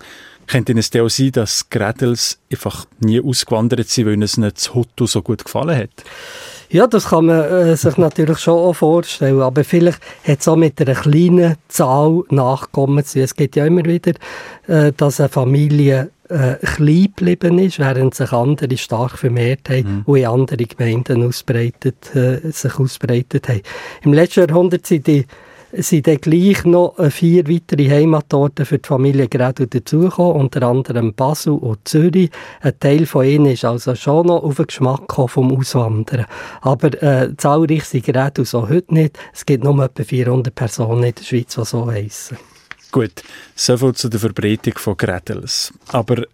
Könnte es denn auch sein, dass Grädels einfach nie ausgewandert sind, weil es nicht zu Huttu so gut gefallen hat? Ja, das kann man äh, sich natürlich schon auch vorstellen, aber vielleicht hat es auch mit einer kleinen Zahl Nachkommen zu. Es gibt ja immer wieder, äh, dass eine Familie äh, klein geblieben ist, während sich andere stark vermehrt haben und in andere Gemeinden ausbreitet, äh, sich ausbreitet haben. Im letzten Jahrhundert sind die sind dann gleich noch äh, vier weitere Heimatorte für die Familie Gredel dazugekommen, unter anderem Basel und Zürich. Ein Teil von ihnen ist also schon noch auf den Geschmack vom Auswandern. Aber äh, zahlreich sind Gredel so heute nicht. Es gibt nur etwa 400 Personen in der Schweiz, die so heissen. Gut, soviel zu der Verbreitung von Grädels. Aber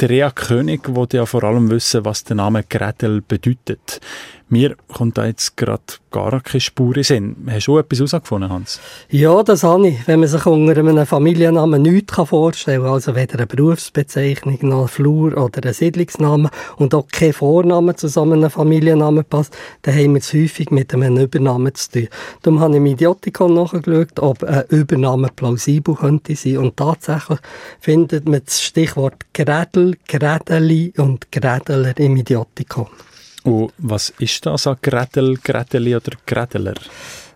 Der Rea König wollte ja vor allem wissen, was der Name Gretel bedeutet. Mir kommt da jetzt gerade gar keine Spur in Sinn. Hast du etwas herausgefunden, Hans? Ja, das habe ich. Wenn man sich unter einem Familiennamen nichts vorstellen kann, also weder eine Berufsbezeichnung noch ein Flur oder ein Siedlungsname und auch kein Vorname zu so einem Familiennamen passt, dann haben wir es häufig mit einem Übernamen zu tun. Darum habe ich im Idiotikon nachgeschaut, ob ein Übername plausibel könnte sein und tatsächlich findet man das Stichwort Grädel, Grädeli und Grädeler im Idiotikon. Und was ist das an Gretel, Greteli oder Greteler?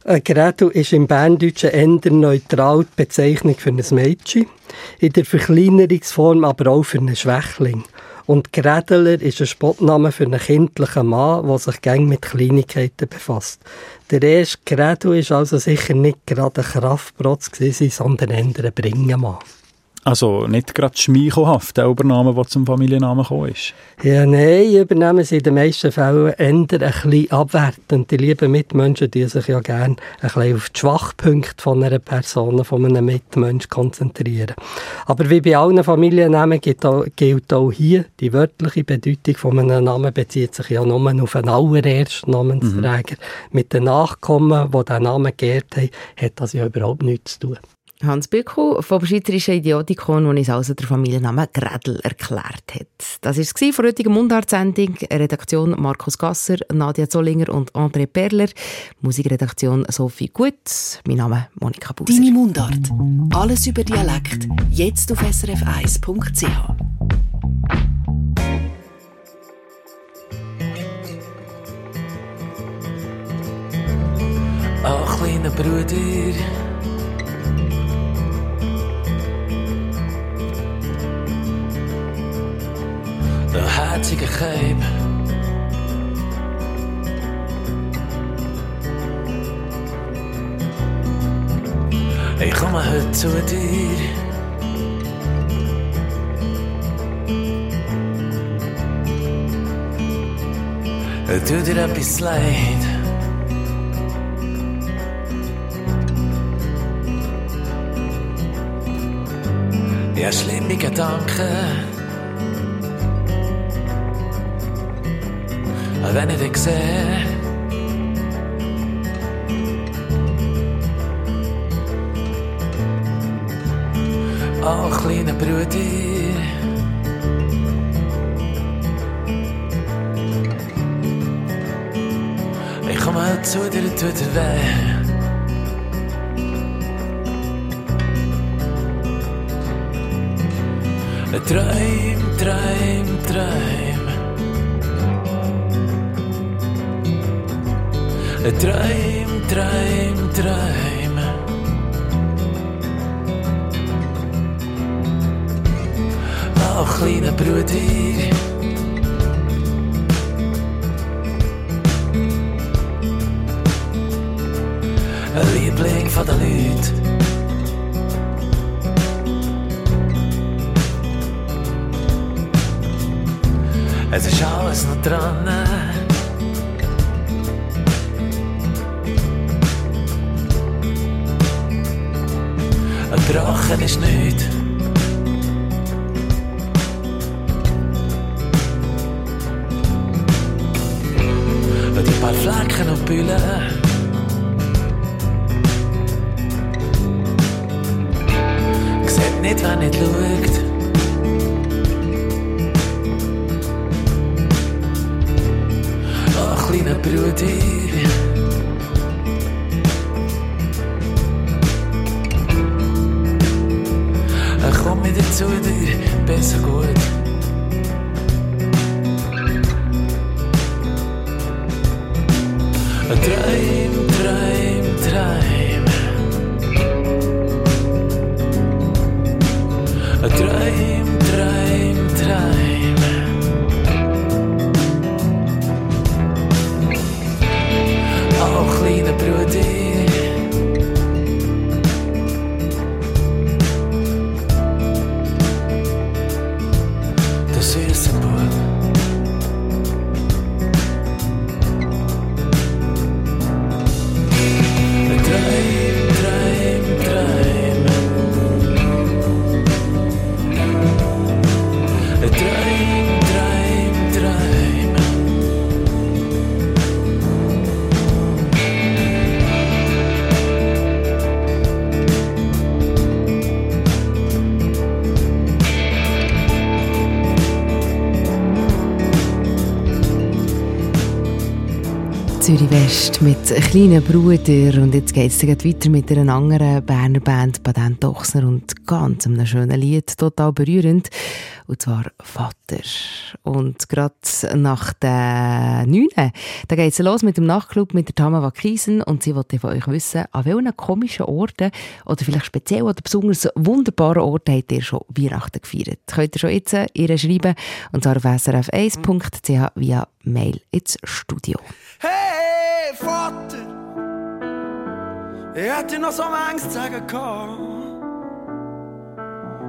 Ein Gretel ist im Berndeutschen eher neutral die Bezeichnung für ein Mädchen, in der Verkleinerungsform aber auch für einen Schwächling. Und Gredeler ist ein Spottname für einen kindlichen Mann, der sich gern mit Kleinigkeiten befasst. Der erste Gredel ist also sicher nicht gerade ein Kraftprotz sondern eher ein Bringemann. Also nicht gerade schmeichelhaft, der Übername, der zum Familiennamen gekommen ist? Ja, nein, Übernahmen sind in den meisten Fällen eher ein bisschen abwertend. Die lieben Mitmenschen die sich ja gerne ein bisschen auf die Schwachpunkte von einer Person, von einem Mitmensch konzentrieren. Aber wie bei allen Familiennamen gilt auch, gilt auch hier, die wörtliche Bedeutung von einem Namen bezieht sich ja nur auf einen allerersten Namensträger. Mhm. Mit den Nachkommen, die diesen Namen geehrt haben, hat das ja überhaupt nichts zu tun. Hans Bückel vom Schweizerischen Idiotikon, der uns also der Familiennamen Gredel erklärt hat. Das war es von der heutigen Mundart-Sendung. Redaktion Markus Gasser, Nadia Zollinger und André Perler. Musikredaktion Sophie Gut. Mein Name ist Monika Buser. Deine Mundart. Alles über Dialekt. Jetzt auf srf1.ch. Ach, kleiner Bruder. Herzige Keib. Ich komme heute zu dir. Tu dir etwas leid. Ja, schlimme Gedanken. Wenn ich dich sehe. Oh, kleiner Bruder. Ich komme halt zu dir, tut dir weh. Träum, träum, träum. Träum, träum, träum. Oh, kleiner Bruder. Ein Liebling von den Leuten. Es ist alles noch dran. Ist nicht. Und die paar und Bühlen. Sieht nicht, wer nicht schaut. Oh, Zürich West mit kleinen Bruder und jetzt geht es weiter mit einer anderen Berner Band, Baden Dochsner und ganz einem schönen Lied, total berührend, und zwar Vater. Und gerade nach der 9. da geht es los mit dem Nachtclub mit der Tama Wakisen und sie wollte von euch wissen, an welchen komischen Orten oder vielleicht speziell oder besonders wunderbaren Orten habt ihr schon Weihnachten gefeiert. Könnt ihr schon jetzt ihr schreiben und zwar auf srf1.ch via Mail ins Studio. Hey, Vater, ich hätte noch so zu sagen gehabt,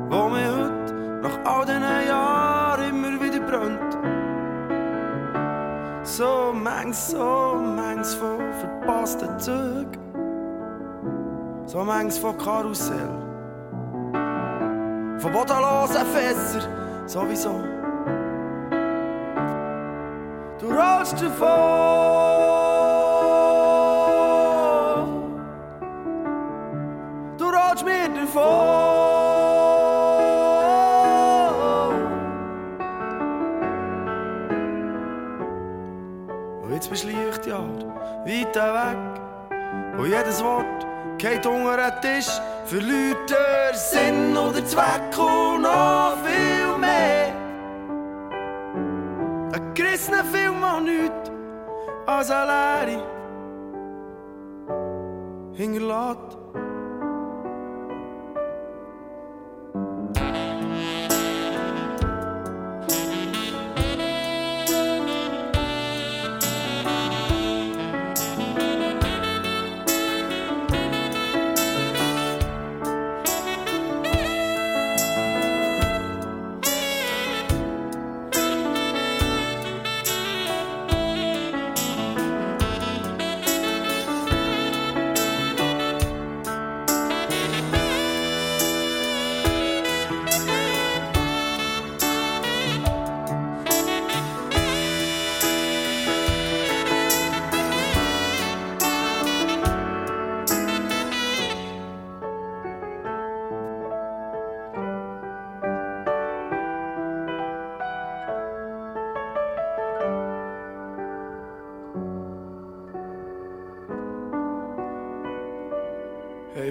wo mir heute nach all diesen Jahren immer wieder brennt. So manches, so manches von verpassten Zügen, so manches von Karussell, von bodenlosen Fässer sowieso. Du rollst davon. Du rollst mir davon. Weit weg. Und jedes Wort geht unter den Tisch. Verliert der Sinn oder Zweck und noch viel mehr. Ein gerissener Film an nichts als eine Leere hinterlässt.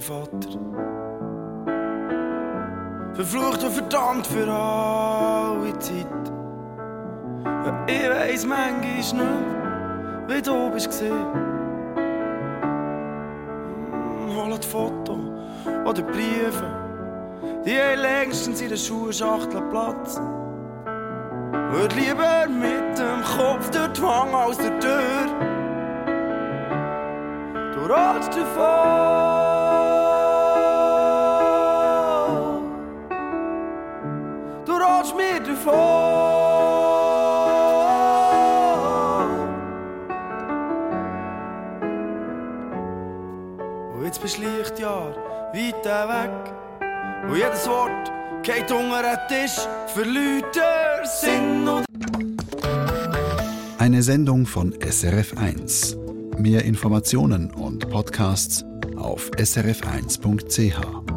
Hey Vater, verflucht und verdammt für alle Zeit. Ja, ich weiss manchmal nicht wie du bist gesehen. Hm, Holt Foto oder Briefe, die haben längstens in der Schuhschachtel Platz. Würde lieber mit dem Kopf durch die Wange als der Tür. Du ratst davon. Jedes Wort geht unter den Tisch, verliert der Sinn und Eine Sendung von SRF1. Mehr Informationen und Podcasts auf srf1.ch.